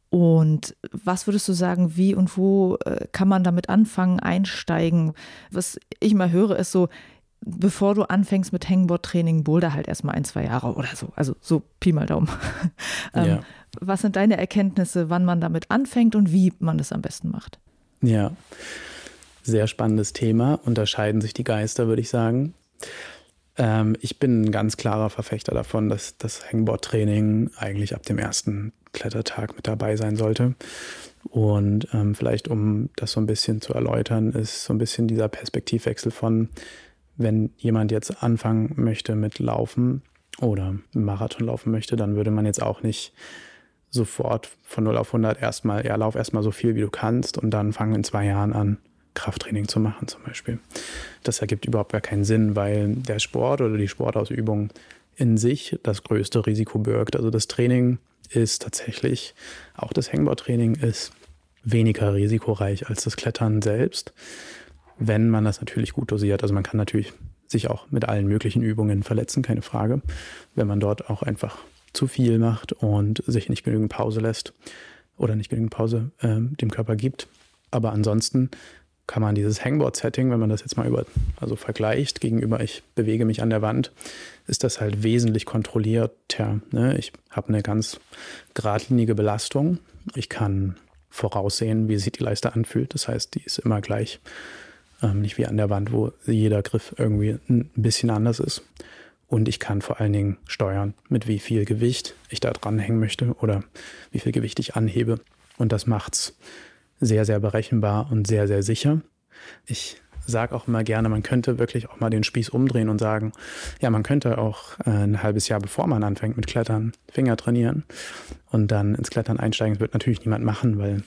Speaker 1: Und was würdest du sagen, wie und wo äh, kann man damit anfangen, einsteigen? Was ich mal höre, ist so, bevor du anfängst mit Hangboard-Training, boulder halt erstmal ein, zwei Jahre oder so. Also so Pi mal Daumen. ähm, ja. Was sind deine Erkenntnisse, wann man damit anfängt und wie man das am besten macht?
Speaker 4: Ja, sehr spannendes Thema. Unterscheiden sich die Geister, würde ich sagen. Ähm, ich bin ein ganz klarer Verfechter davon, dass das Hangboard-Training eigentlich ab dem ersten Klettertag mit dabei sein sollte. Und ähm, vielleicht, um das so ein bisschen zu erläutern, ist so ein bisschen dieser Perspektivwechsel von, wenn jemand jetzt anfangen möchte mit Laufen oder Marathon laufen möchte, dann würde man jetzt auch nicht sofort von 0 auf 100 erstmal, ja, lauf erstmal so viel, wie du kannst und dann fangen in zwei Jahren an, Krafttraining zu machen zum Beispiel. Das ergibt überhaupt gar keinen Sinn, weil der Sport oder die Sportausübung in sich das größte Risiko birgt. Also das Training ist tatsächlich, auch das Hangboard-Training ist weniger risikoreich als das Klettern selbst, wenn man das natürlich gut dosiert. Also man kann natürlich sich auch mit allen möglichen Übungen verletzen, keine Frage. Wenn man dort auch einfach zu viel macht und sich nicht genügend Pause lässt oder nicht genügend Pause äh, dem Körper gibt. Aber ansonsten kann man dieses Hangboard-Setting, wenn man das jetzt mal über, also vergleicht gegenüber, ich bewege mich an der Wand, ist das halt wesentlich kontrollierter. Ne? Ich habe eine ganz geradlinige Belastung. Ich kann voraussehen, wie sich die Leiste anfühlt. Das heißt, die ist immer gleich. Ähm, nicht wie an der Wand, wo jeder Griff irgendwie ein bisschen anders ist. Und ich kann vor allen Dingen steuern, mit wie viel Gewicht ich da dranhängen möchte oder wie viel Gewicht ich anhebe. Und das macht's sehr, sehr berechenbar und sehr, sehr sicher. Ich sage auch immer gerne, man könnte wirklich auch mal den Spieß umdrehen und sagen, ja, man könnte auch äh, ein halbes Jahr bevor man anfängt mit Klettern, Finger trainieren und dann ins Klettern einsteigen. Das wird natürlich niemand machen, weil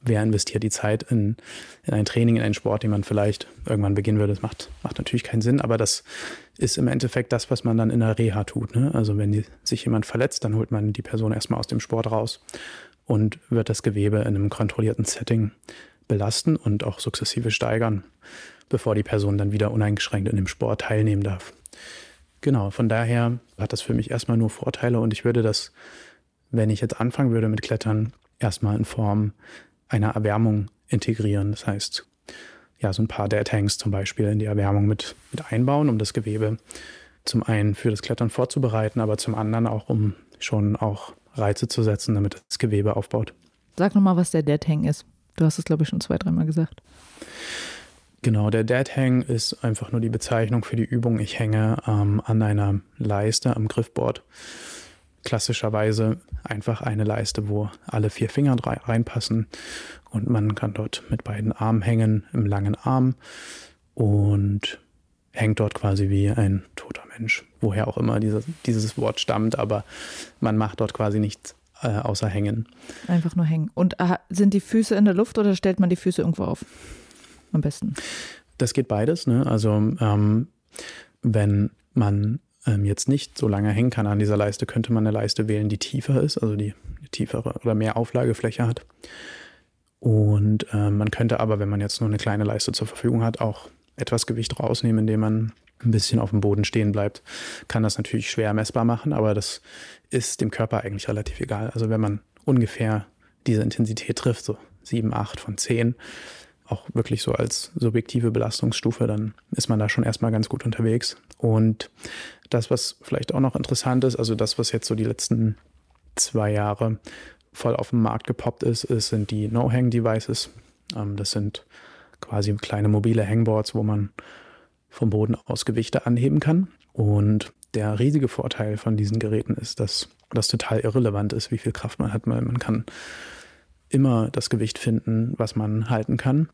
Speaker 4: wer investiert die Zeit in, in ein Training, in einen Sport, den man vielleicht irgendwann beginnen würde. Das macht, macht natürlich keinen Sinn, aber das ist im Endeffekt das, was man dann in der Reha tut. Ne? Also wenn die, sich jemand verletzt, dann holt man die Person erstmal aus dem Sport raus und wird das Gewebe in einem kontrollierten Setting belasten und auch sukzessive steigern, bevor die Person dann wieder uneingeschränkt in dem Sport teilnehmen darf. Genau, von daher hat das für mich erstmal nur Vorteile und ich würde das, wenn ich jetzt anfangen würde mit Klettern, erstmal in Form einer Erwärmung integrieren. Das heißt, ja, so ein paar Dead Tanks zum Beispiel in die Erwärmung mit, mit einbauen, um das Gewebe zum einen für das Klettern vorzubereiten, aber zum anderen auch, um schon auch Reize zu setzen, damit das Gewebe aufbaut.
Speaker 1: Sag nochmal, was der Dead Hang ist. Du hast es, glaube ich, schon zwei, dreimal gesagt.
Speaker 4: Genau, der Dead Hang ist einfach nur die Bezeichnung für die Übung. Ich hänge ähm, an einer Leiste am Griffboard klassischerweise einfach eine Leiste, wo alle vier Finger reinpassen und man kann dort mit beiden Armen hängen im langen Arm und hängt dort quasi wie ein toter Mensch, woher auch immer dieses, dieses Wort stammt, aber man macht dort quasi nichts äh, außer hängen.
Speaker 1: Einfach nur hängen. Und äh, sind die Füße in der Luft oder stellt man die Füße irgendwo auf? Am besten.
Speaker 4: Das geht beides. Ne? Also ähm, wenn man ähm, jetzt nicht so lange hängen kann an dieser Leiste, könnte man eine Leiste wählen, die tiefer ist, also die tiefere oder mehr Auflagefläche hat. Und äh, man könnte aber, wenn man jetzt nur eine kleine Leiste zur Verfügung hat, auch etwas Gewicht rausnehmen, indem man ein bisschen auf dem Boden stehen bleibt. Kann das natürlich schwer messbar machen, aber das ist dem Körper eigentlich relativ egal. Also wenn man ungefähr diese Intensität trifft, so 7, 8 von 10, auch wirklich so als subjektive Belastungsstufe, dann ist man da schon erstmal ganz gut unterwegs. Und das, was vielleicht auch noch interessant ist, also das, was jetzt so die letzten zwei Jahre voll auf den Markt gepoppt ist, ist sind die No-Hang-Devices. Ähm, das sind quasi kleine mobile Hangboards, wo man vom Boden aus Gewichte anheben kann. Und der riesige Vorteil von diesen Geräten ist, dass das total irrelevant ist, wie viel Kraft man hat. Man kann immer das Gewicht finden, was man halten kann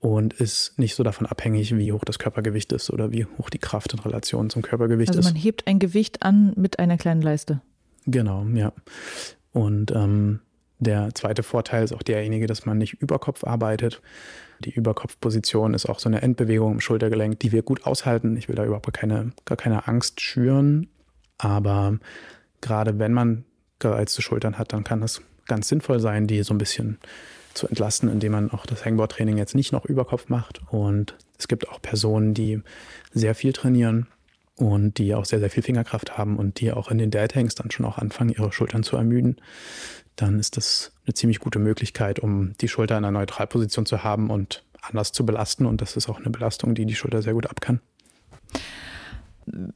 Speaker 4: und ist nicht so davon abhängig, wie hoch das Körpergewicht ist oder wie hoch die Kraft in Relation zum Körpergewicht
Speaker 1: also
Speaker 4: ist.
Speaker 1: Also man hebt ein Gewicht an mit einer kleinen Leiste.
Speaker 4: Genau, ja. Und ähm, der zweite Vorteil ist auch derjenige, dass man nicht über Kopf arbeitet. Die Überkopfposition ist auch so eine Endbewegung im Schultergelenk, die wir gut aushalten. Ich will da überhaupt keine, gar keine Angst schüren. Aber gerade wenn man gereizte Schultern hat, dann kann das ganz sinnvoll sein, die so ein bisschen zu entlasten, indem man auch das Hangboard-Training jetzt nicht noch über Kopf macht. Und es gibt auch Personen, die sehr viel trainieren und die auch sehr, sehr viel Fingerkraft haben und die auch in den Dead Hangs dann schon auch anfangen, ihre Schultern zu ermüden. Dann ist das eine ziemlich gute Möglichkeit, um die Schulter in einer Neutralposition zu haben und anders zu belasten. Und das ist auch eine Belastung, die die Schulter sehr gut ab kann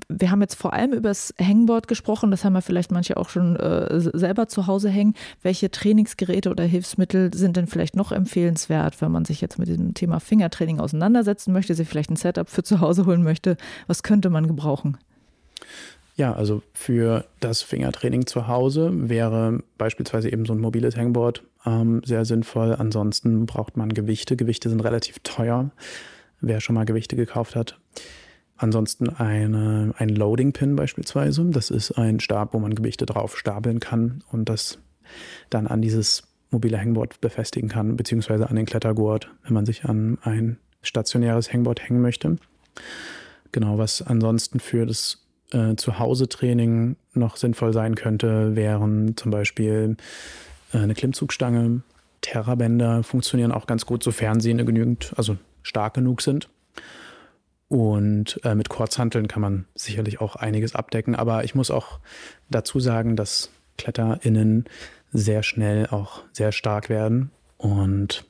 Speaker 1: wir haben jetzt vor allem über das Hangboard gesprochen, das haben ja vielleicht manche auch schon äh, selber zu Hause hängen. Welche Trainingsgeräte oder Hilfsmittel sind denn vielleicht noch empfehlenswert, wenn man sich jetzt mit diesem Thema Fingertraining auseinandersetzen möchte, sich vielleicht ein Setup für zu Hause holen möchte? Was könnte man gebrauchen?
Speaker 4: Ja, also für das Fingertraining zu Hause wäre beispielsweise eben so ein mobiles Hangboard ähm, sehr sinnvoll. Ansonsten braucht man Gewichte. Gewichte sind relativ teuer. Wer schon mal Gewichte gekauft hat, Ansonsten eine, ein Loading Pin beispielsweise. Das ist ein Stab, wo man Gewichte drauf stapeln kann und das dann an dieses mobile Hangboard befestigen kann, beziehungsweise an den Klettergurt, wenn man sich an ein stationäres Hangboard hängen möchte. Genau, was ansonsten für das äh, Zuhause-Training noch sinnvoll sein könnte, wären zum Beispiel äh, eine Klimmzugstange. Terrabänder funktionieren auch ganz gut, sofern sie genügend, also stark genug sind. Und äh, mit Kurzhanteln kann man sicherlich auch einiges abdecken. Aber ich muss auch dazu sagen, dass KletterInnen sehr schnell auch sehr stark werden. Und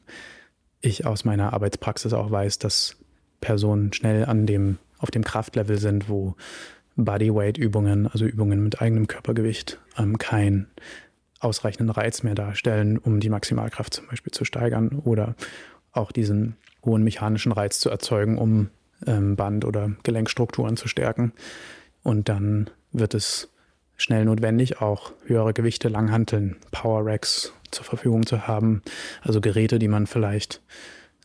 Speaker 4: ich aus meiner Arbeitspraxis auch weiß, dass Personen schnell an dem, auf dem Kraftlevel sind, wo Bodyweight-Übungen, also Übungen mit eigenem Körpergewicht, ähm, keinen ausreichenden Reiz mehr darstellen, um die Maximalkraft zum Beispiel zu steigern oder auch diesen hohen mechanischen Reiz zu erzeugen, um ähm, Band- oder Gelenkstrukturen zu stärken. Und dann wird es schnell notwendig, auch höhere Gewichte, Langhanteln, Power Racks zur Verfügung zu haben. Also Geräte, die man vielleicht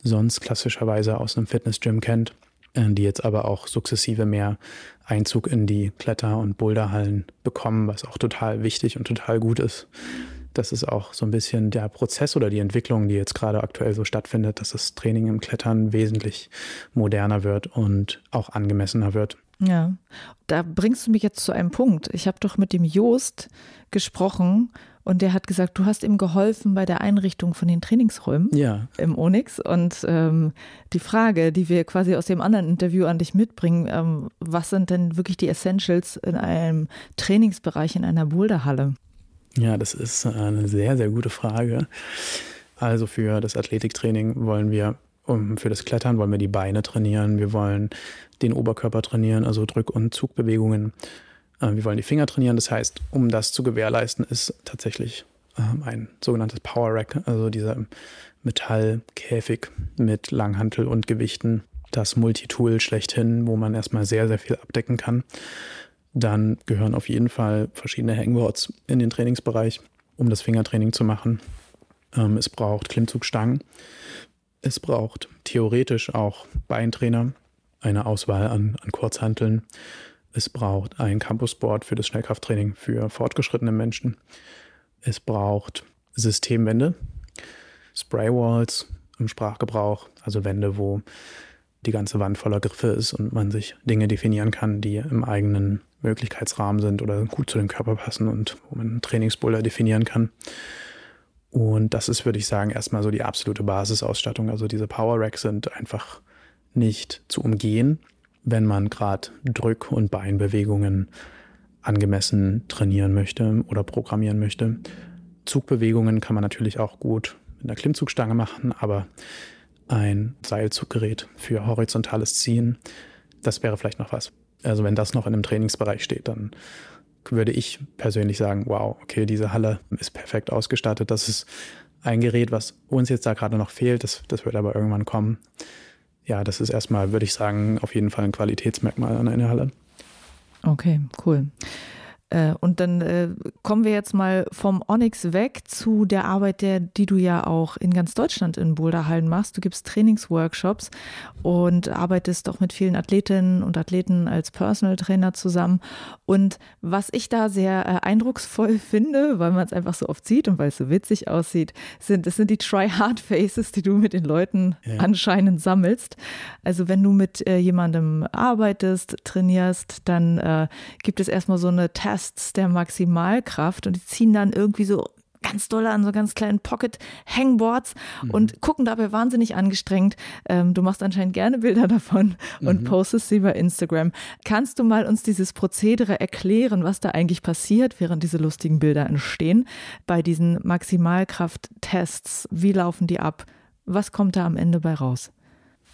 Speaker 4: sonst klassischerweise aus einem Fitnessgym kennt, die jetzt aber auch sukzessive mehr Einzug in die Kletter- und Boulderhallen bekommen, was auch total wichtig und total gut ist das ist auch so ein bisschen der Prozess oder die Entwicklung, die jetzt gerade aktuell so stattfindet, dass das Training im Klettern wesentlich moderner wird und auch angemessener wird.
Speaker 1: Ja, da bringst du mich jetzt zu einem Punkt. Ich habe doch mit dem Joost gesprochen und der hat gesagt, du hast ihm geholfen bei der Einrichtung von den Trainingsräumen
Speaker 4: ja.
Speaker 1: im Onyx. Und ähm, die Frage, die wir quasi aus dem anderen Interview an dich mitbringen, ähm, was sind denn wirklich die Essentials in einem Trainingsbereich in einer Boulderhalle?
Speaker 4: Ja, das ist eine sehr, sehr gute Frage. Also für das Athletiktraining wollen wir, um, für das Klettern wollen wir die Beine trainieren, wir wollen den Oberkörper trainieren, also Drück- und Zugbewegungen. Äh, wir wollen die Finger trainieren. Das heißt, um das zu gewährleisten, ist tatsächlich ähm, ein sogenanntes Power Rack, also dieser Metallkäfig mit Langhantel und Gewichten, das Multitool schlechthin, wo man erstmal sehr, sehr viel abdecken kann. Dann gehören auf jeden Fall verschiedene Hangboards in den Trainingsbereich, um das Fingertraining zu machen. Ähm, es braucht Klimmzugstangen. Es braucht theoretisch auch Beintrainer, eine Auswahl an, an Kurzhanteln. Es braucht ein Campusboard für das Schnellkrafttraining für fortgeschrittene Menschen. Es braucht Systemwände, Spraywalls im Sprachgebrauch, also Wände, wo die ganze Wand voller Griffe ist und man sich Dinge definieren kann, die im eigenen Möglichkeitsrahmen sind oder gut zu dem Körper passen und wo man einen Trainingsboulder definieren kann. Und das ist, würde ich sagen, erstmal so die absolute Basisausstattung. Also diese Power Racks sind einfach nicht zu umgehen, wenn man gerade Drück- und Beinbewegungen angemessen trainieren möchte oder programmieren möchte. Zugbewegungen kann man natürlich auch gut mit einer Klimmzugstange machen, aber ein Seilzuggerät für horizontales Ziehen, das wäre vielleicht noch was. Also wenn das noch in einem Trainingsbereich steht, dann würde ich persönlich sagen, wow, okay, diese Halle ist perfekt ausgestattet. Das ist ein Gerät, was uns jetzt da gerade noch fehlt. Das, das wird aber irgendwann kommen. Ja, das ist erstmal, würde ich sagen, auf jeden Fall ein Qualitätsmerkmal an einer Halle.
Speaker 1: Okay, cool. Äh, und dann äh, kommen wir jetzt mal vom Onyx weg zu der Arbeit, der, die du ja auch in ganz Deutschland in Boulderhallen machst. Du gibst Trainingsworkshops und arbeitest auch mit vielen Athletinnen und Athleten als Personal Trainer zusammen. Und was ich da sehr äh, eindrucksvoll finde, weil man es einfach so oft sieht und weil es so witzig aussieht, sind, das sind die Try-Hard-Faces, die du mit den Leuten ja. anscheinend sammelst. Also wenn du mit äh, jemandem arbeitest, trainierst, dann gibt es erstmal so eine Task Tests der Maximalkraft und die ziehen dann irgendwie so ganz doll an so ganz kleinen Pocket-Hangboards mhm. und gucken dabei wahnsinnig angestrengt. Ähm, du machst anscheinend gerne Bilder davon und mhm. postest sie bei Instagram. Kannst du mal uns dieses Prozedere erklären, was da eigentlich passiert, während diese lustigen Bilder entstehen bei diesen Maximalkraft-Tests? Wie laufen die ab? Was kommt da am Ende bei raus?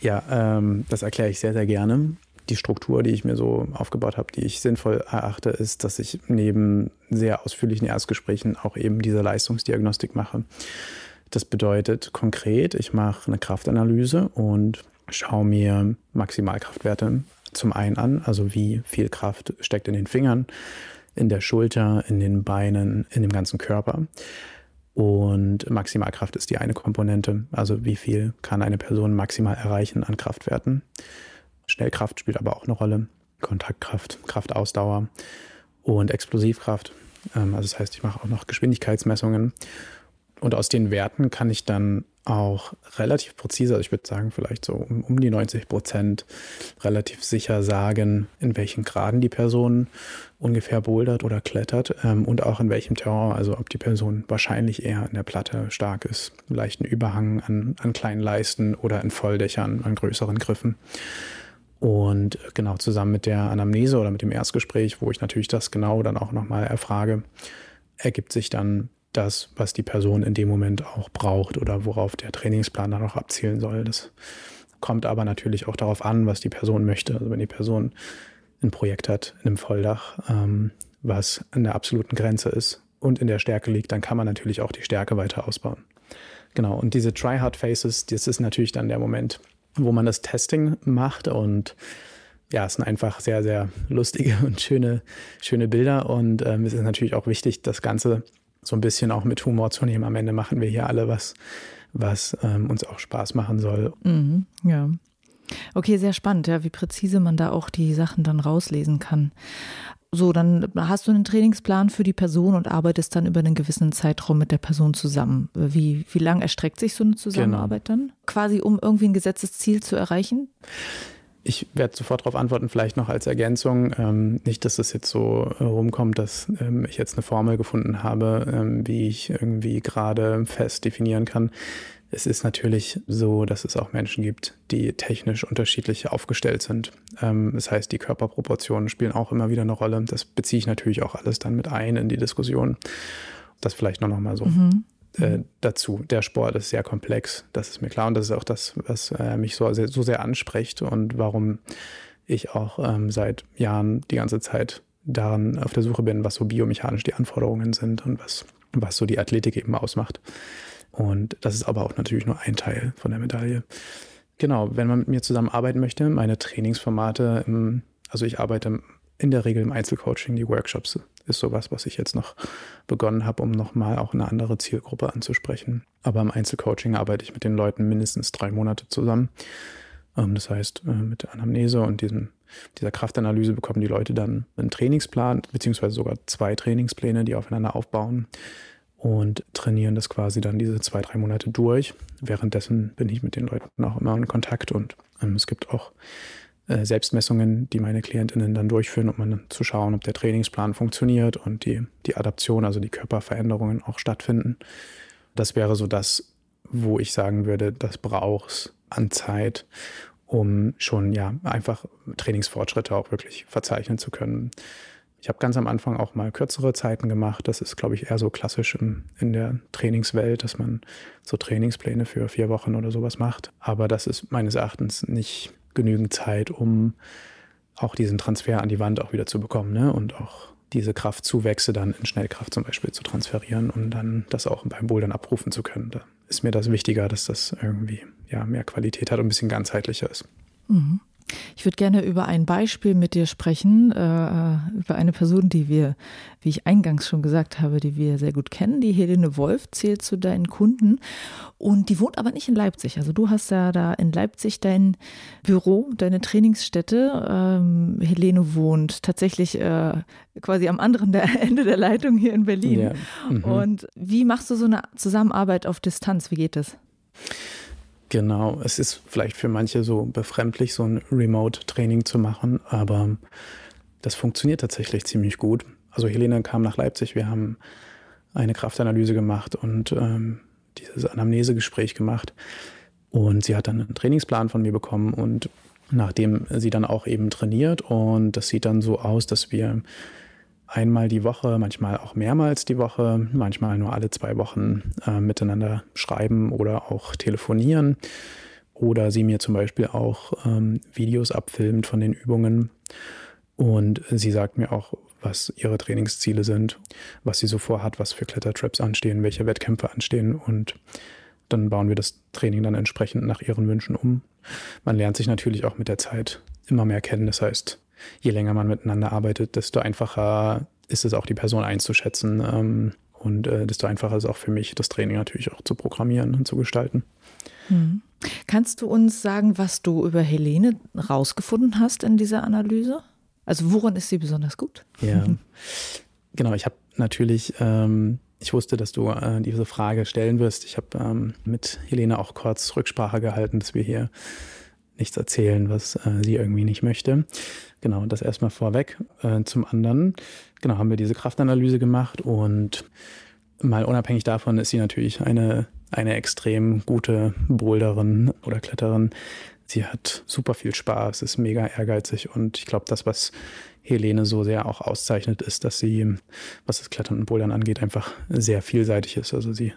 Speaker 4: Ja, ähm, das erkläre ich sehr, sehr gerne die Struktur, die ich mir so aufgebaut habe, die ich sinnvoll erachte, ist, dass ich neben sehr ausführlichen Erstgesprächen auch eben diese Leistungsdiagnostik mache. Das bedeutet konkret, ich mache eine Kraftanalyse und schaue mir Maximalkraftwerte zum einen an, also wie viel Kraft steckt in den Fingern, in der Schulter, in den Beinen, in dem ganzen Körper. Und Maximalkraft ist die eine Komponente, also wie viel kann eine Person maximal erreichen an Kraftwerten. Schnellkraft spielt aber auch eine Rolle. Kontaktkraft, Kraftausdauer und Explosivkraft. Ähm, also das heißt, ich mache auch noch Geschwindigkeitsmessungen. Und aus den Werten kann ich dann auch relativ präzise, also ich würde sagen, vielleicht so um, um, die 90 Prozent relativ sicher sagen, in welchen Graden die Person ungefähr bouldert oder klettert ähm, und auch in welchem Terrain, also ob die Person wahrscheinlich eher in der Platte stark ist, leichten Überhang an, an kleinen Leisten oder in Volldächern an größeren Griffen. Und genau zusammen mit der Anamnese oder mit dem Erstgespräch, wo ich natürlich das genau dann auch nochmal erfrage, ergibt sich dann das, was die Person in dem Moment auch braucht oder worauf der Trainingsplan dann auch abzielen soll. Das kommt aber natürlich auch darauf an, was die Person möchte. Also wenn die Person ein Projekt hat in einem Volldach, ähm, was an der absoluten Grenze ist und in der Stärke liegt, dann kann man natürlich auch die Stärke weiter ausbauen. Genau, und diese Try-Hard-Faces, das ist natürlich dann der Moment, wo man das Testing macht und ja, es sind einfach sehr, sehr lustige und schöne, schöne Bilder und ähm, es ist natürlich auch wichtig, das Ganze so ein bisschen auch mit Humor zu nehmen. Am Ende machen wir hier alle was, was ähm, uns auch Spaß machen soll.
Speaker 1: Mhm, ja. Okay, sehr spannend, ja, wie präzise man da auch die Sachen dann rauslesen kann. So, dann hast du einen Trainingsplan für die Person und arbeitest dann über einen gewissen Zeitraum mit der Person zusammen. Wie, wie lang erstreckt sich so eine Zusammenarbeit genau. dann? Quasi, um irgendwie ein gesetztes Ziel zu erreichen?
Speaker 4: Ich werde sofort darauf antworten, vielleicht noch als Ergänzung. Ähm, nicht, dass es jetzt so äh, rumkommt, dass ähm, ich jetzt eine Formel gefunden habe, ähm, wie ich irgendwie gerade fest definieren kann. Es ist natürlich so, dass es auch Menschen gibt, die technisch unterschiedlich aufgestellt sind. Ähm, das heißt, die Körperproportionen spielen auch immer wieder eine Rolle. Das beziehe ich natürlich auch alles dann mit ein in die Diskussion. Das vielleicht noch, noch mal so. Mhm. Äh, dazu. Der Sport ist sehr komplex, das ist mir klar. Und das ist auch das, was äh, mich so sehr, so sehr anspricht und warum ich auch ähm, seit Jahren die ganze Zeit daran auf der Suche bin, was so biomechanisch die Anforderungen sind und was, was so die Athletik eben ausmacht. Und das ist aber auch natürlich nur ein Teil von der Medaille. Genau, wenn man mit mir zusammenarbeiten möchte, meine Trainingsformate, also ich arbeite in der Regel im Einzelcoaching, die Workshops ist sowas, was ich jetzt noch begonnen habe, um nochmal auch eine andere Zielgruppe anzusprechen. Aber im Einzelcoaching arbeite ich mit den Leuten mindestens drei Monate zusammen. Ähm, das heißt, äh, mit der Anamnese und diesem, dieser Kraftanalyse bekommen die Leute dann einen Trainingsplan, beziehungsweise sogar zwei Trainingspläne, die aufeinander aufbauen und trainieren das quasi dann diese zwei, drei Monate durch. Währenddessen bin ich mit den Leuten auch immer in Kontakt und ähm, es gibt auch äh, Selbstmessungen, die meine Klientinnen dann durchführen, um dann zu schauen, ob der Trainingsplan funktioniert und die, die Adaption, also die Körperveränderungen auch stattfinden. Das wäre so das, wo ich sagen würde, das braucht an Zeit, um schon ja einfach Trainingsfortschritte auch wirklich verzeichnen zu können. Ich habe ganz am Anfang auch mal kürzere Zeiten gemacht. Das ist, glaube ich, eher so klassisch in, in der Trainingswelt, dass man so Trainingspläne für vier Wochen oder sowas macht. Aber das ist meines Erachtens nicht genügend Zeit, um auch diesen Transfer an die Wand auch wieder zu bekommen ne? und auch diese Kraftzuwächse dann in Schnellkraft zum Beispiel zu transferieren und dann das auch beim Bouldern abrufen zu können. Da ist mir das wichtiger, dass das irgendwie ja, mehr Qualität hat und ein bisschen ganzheitlicher ist.
Speaker 1: Mhm. Ich würde gerne über ein Beispiel mit dir sprechen, äh, über eine Person, die wir, wie ich eingangs schon gesagt habe, die wir sehr gut kennen. Die Helene Wolf zählt zu deinen Kunden und die wohnt aber nicht in Leipzig. Also du hast ja da in Leipzig dein Büro, deine Trainingsstätte. Ähm, Helene wohnt tatsächlich äh, quasi am anderen der Ende der Leitung hier in Berlin. Ja. Mhm. Und wie machst du so eine Zusammenarbeit auf Distanz? Wie geht das?
Speaker 4: Genau, es ist vielleicht für manche so befremdlich, so ein Remote-Training zu machen, aber das funktioniert tatsächlich ziemlich gut. Also Helene kam nach Leipzig, wir haben eine Kraftanalyse gemacht und ähm, dieses Anamnesegespräch gemacht. Und sie hat dann einen Trainingsplan von mir bekommen und nachdem sie dann auch eben trainiert und das sieht dann so aus, dass wir einmal die Woche, manchmal auch mehrmals die Woche, manchmal nur alle zwei Wochen äh, miteinander schreiben oder auch telefonieren. Oder sie mir zum Beispiel auch ähm, Videos abfilmt von den Übungen. Und sie sagt mir auch, was ihre Trainingsziele sind, was sie so vorhat, was für Klettertraps anstehen, welche Wettkämpfe anstehen. Und dann bauen wir das Training dann entsprechend nach ihren Wünschen um. Man lernt sich natürlich auch mit der Zeit immer mehr kennen. Das heißt, je länger man miteinander arbeitet, desto einfacher ist es auch, die Person einzuschätzen. Ähm, und äh, desto einfacher ist es auch für mich, das Training natürlich auch zu programmieren und zu gestalten.
Speaker 1: Hm. Kannst du uns sagen, was du über Helene rausgefunden hast in dieser Analyse? Also woran ist sie besonders gut?
Speaker 4: Ja, genau. Ich habe natürlich, ähm, ich wusste, dass du äh, diese Frage stellen wirst. Ich habe ähm, mit Helene auch kurz Rücksprache gehalten, dass wir hier nichts erzählen, was äh, sie irgendwie nicht möchte. Genau, das erstmal vorweg. Äh, zum anderen, genau, haben wir diese Kraftanalyse gemacht und mal unabhängig davon ist sie natürlich eine, eine extrem gute Boulderin oder Kletterin. Sie hat super viel Spaß, ist mega ehrgeizig und ich glaube, das, was Helene so sehr auch auszeichnet, ist, dass sie, was das Klettern und Bouldern angeht, einfach sehr vielseitig ist. Also sie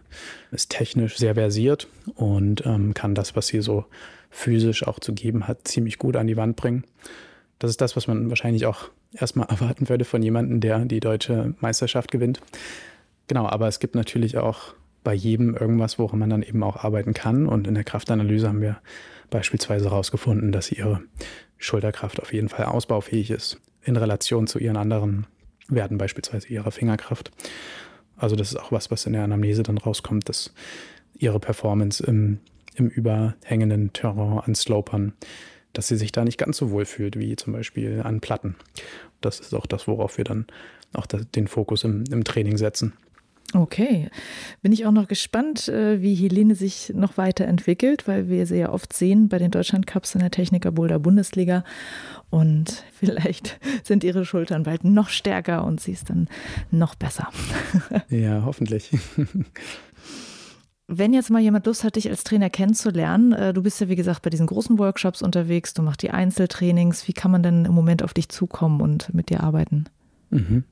Speaker 4: ist technisch sehr versiert und ähm, kann das, was sie so physisch auch zu geben hat, ziemlich gut an die Wand bringen. Das ist das, was man wahrscheinlich auch erstmal erwarten würde von jemandem, der die deutsche Meisterschaft gewinnt. Genau, aber es gibt natürlich auch bei jedem irgendwas, woran man dann eben auch arbeiten kann. Und in der Kraftanalyse haben wir beispielsweise herausgefunden, dass ihre Schulterkraft auf jeden Fall ausbaufähig ist in Relation zu ihren anderen Werten, beispielsweise ihrer Fingerkraft. Also das ist auch was, was in der Anamnese dann rauskommt, dass ihre Performance im im überhängenden Terrain an Slopern, dass sie sich da nicht ganz so wohl fühlt wie zum Beispiel an Platten. Das ist auch das, worauf wir dann auch den Fokus im, im Training setzen.
Speaker 1: Okay, bin ich auch noch gespannt, äh, wie Helene sich noch weiterentwickelt, weil wir sie ja oft sehen bei den Deutschland Cups in der Techniker Boulder Bundesliga und vielleicht sind ihre Schultern bald noch stärker und sie ist dann noch besser.
Speaker 4: Ja, hoffentlich.
Speaker 1: Wenn jetzt mal jemand Lust hat, dich als Trainer kennenzulernen, äh, du bist ja wie gesagt bei diesen großen Workshops unterwegs, du machst die Einzeltrainings, wie kann man denn im Moment auf dich zukommen und mit dir arbeiten?
Speaker 4: Mhm.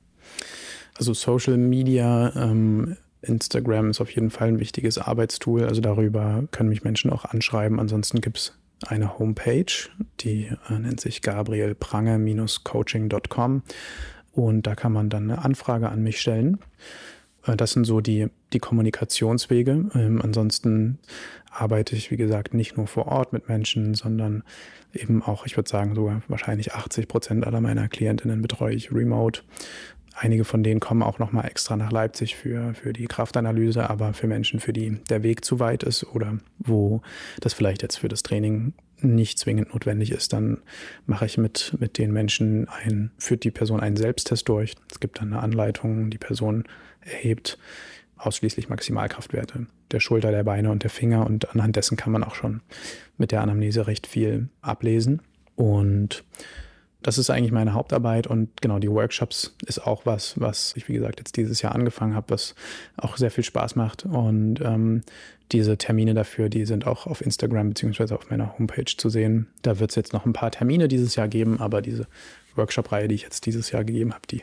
Speaker 4: Also Social Media, ähm, Instagram ist auf jeden Fall ein wichtiges Arbeitstool, also darüber können mich Menschen auch anschreiben. Ansonsten gibt es eine Homepage, die äh, nennt sich gabrielprange-coaching.com und da kann man dann eine Anfrage an mich stellen. Äh, das sind so die, die Kommunikationswege. Ähm, ansonsten arbeite ich, wie gesagt, nicht nur vor Ort mit Menschen, sondern eben auch, ich würde sagen, sogar wahrscheinlich 80 Prozent aller meiner Klientinnen betreue ich remote. Einige von denen kommen auch nochmal extra nach Leipzig für, für die Kraftanalyse, aber für Menschen, für die der Weg zu weit ist oder wo das vielleicht jetzt für das Training nicht zwingend notwendig ist, dann mache ich mit, mit den Menschen ein, führt die Person einen Selbsttest durch. Es gibt dann eine Anleitung, die Person erhebt ausschließlich Maximalkraftwerte der Schulter, der Beine und der Finger und anhand dessen kann man auch schon mit der Anamnese recht viel ablesen. Und das ist eigentlich meine Hauptarbeit und genau die Workshops ist auch was, was ich wie gesagt jetzt dieses Jahr angefangen habe, was auch sehr viel Spaß macht und ähm, diese Termine dafür, die sind auch auf Instagram beziehungsweise auf meiner Homepage zu sehen. Da wird es jetzt noch ein paar Termine dieses Jahr geben, aber diese Workshop-Reihe, die ich jetzt dieses Jahr gegeben habe, die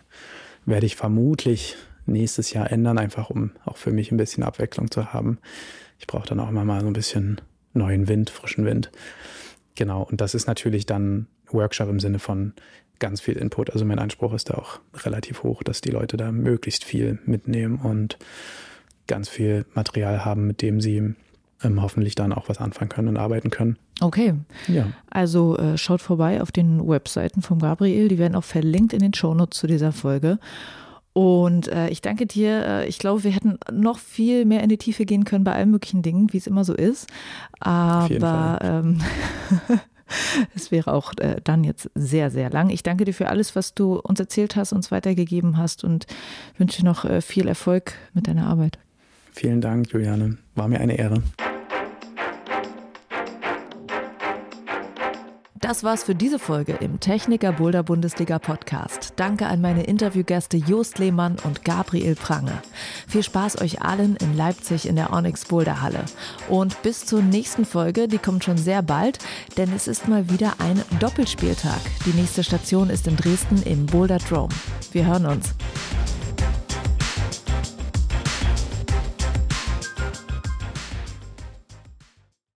Speaker 4: werde ich vermutlich nächstes Jahr ändern, einfach um auch für mich ein bisschen Abwechslung zu haben. Ich brauche dann auch immer mal so ein bisschen neuen Wind, frischen Wind. Genau, und das ist natürlich dann Workshop im Sinne von ganz viel Input. Also mein Anspruch ist da auch relativ hoch, dass die Leute da möglichst viel mitnehmen und ganz viel Material haben, mit dem sie ähm, hoffentlich dann auch was anfangen können und arbeiten können.
Speaker 1: Okay.
Speaker 4: Ja.
Speaker 1: Also äh, schaut vorbei auf den Webseiten von Gabriel. Die werden auch verlinkt in den Shownotes zu dieser Folge. Und äh, ich danke dir. Äh, ich glaube, wir hätten noch viel mehr in die Tiefe gehen können bei allen möglichen Dingen, wie es immer so ist. Aber ähm, es wäre auch äh, dann jetzt sehr, sehr lang. Ich danke dir für alles, was du uns erzählt hast, uns weitergegeben hast und wünsche noch äh, viel Erfolg mit deiner Arbeit.
Speaker 4: Vielen Dank, Juliane. War mir eine Ehre.
Speaker 1: Das war's für diese Folge im Techniker Boulder Bundesliga Podcast. Danke an meine Interviewgäste Jost Lehmann und Gabriel Prange. Viel Spaß euch allen in Leipzig in der Onyx Boulder Halle. Und bis zur nächsten Folge, die kommt schon sehr bald, denn es ist mal wieder ein Doppelspieltag. Die nächste Station ist in Dresden im Boulder Drome. Wir hören uns.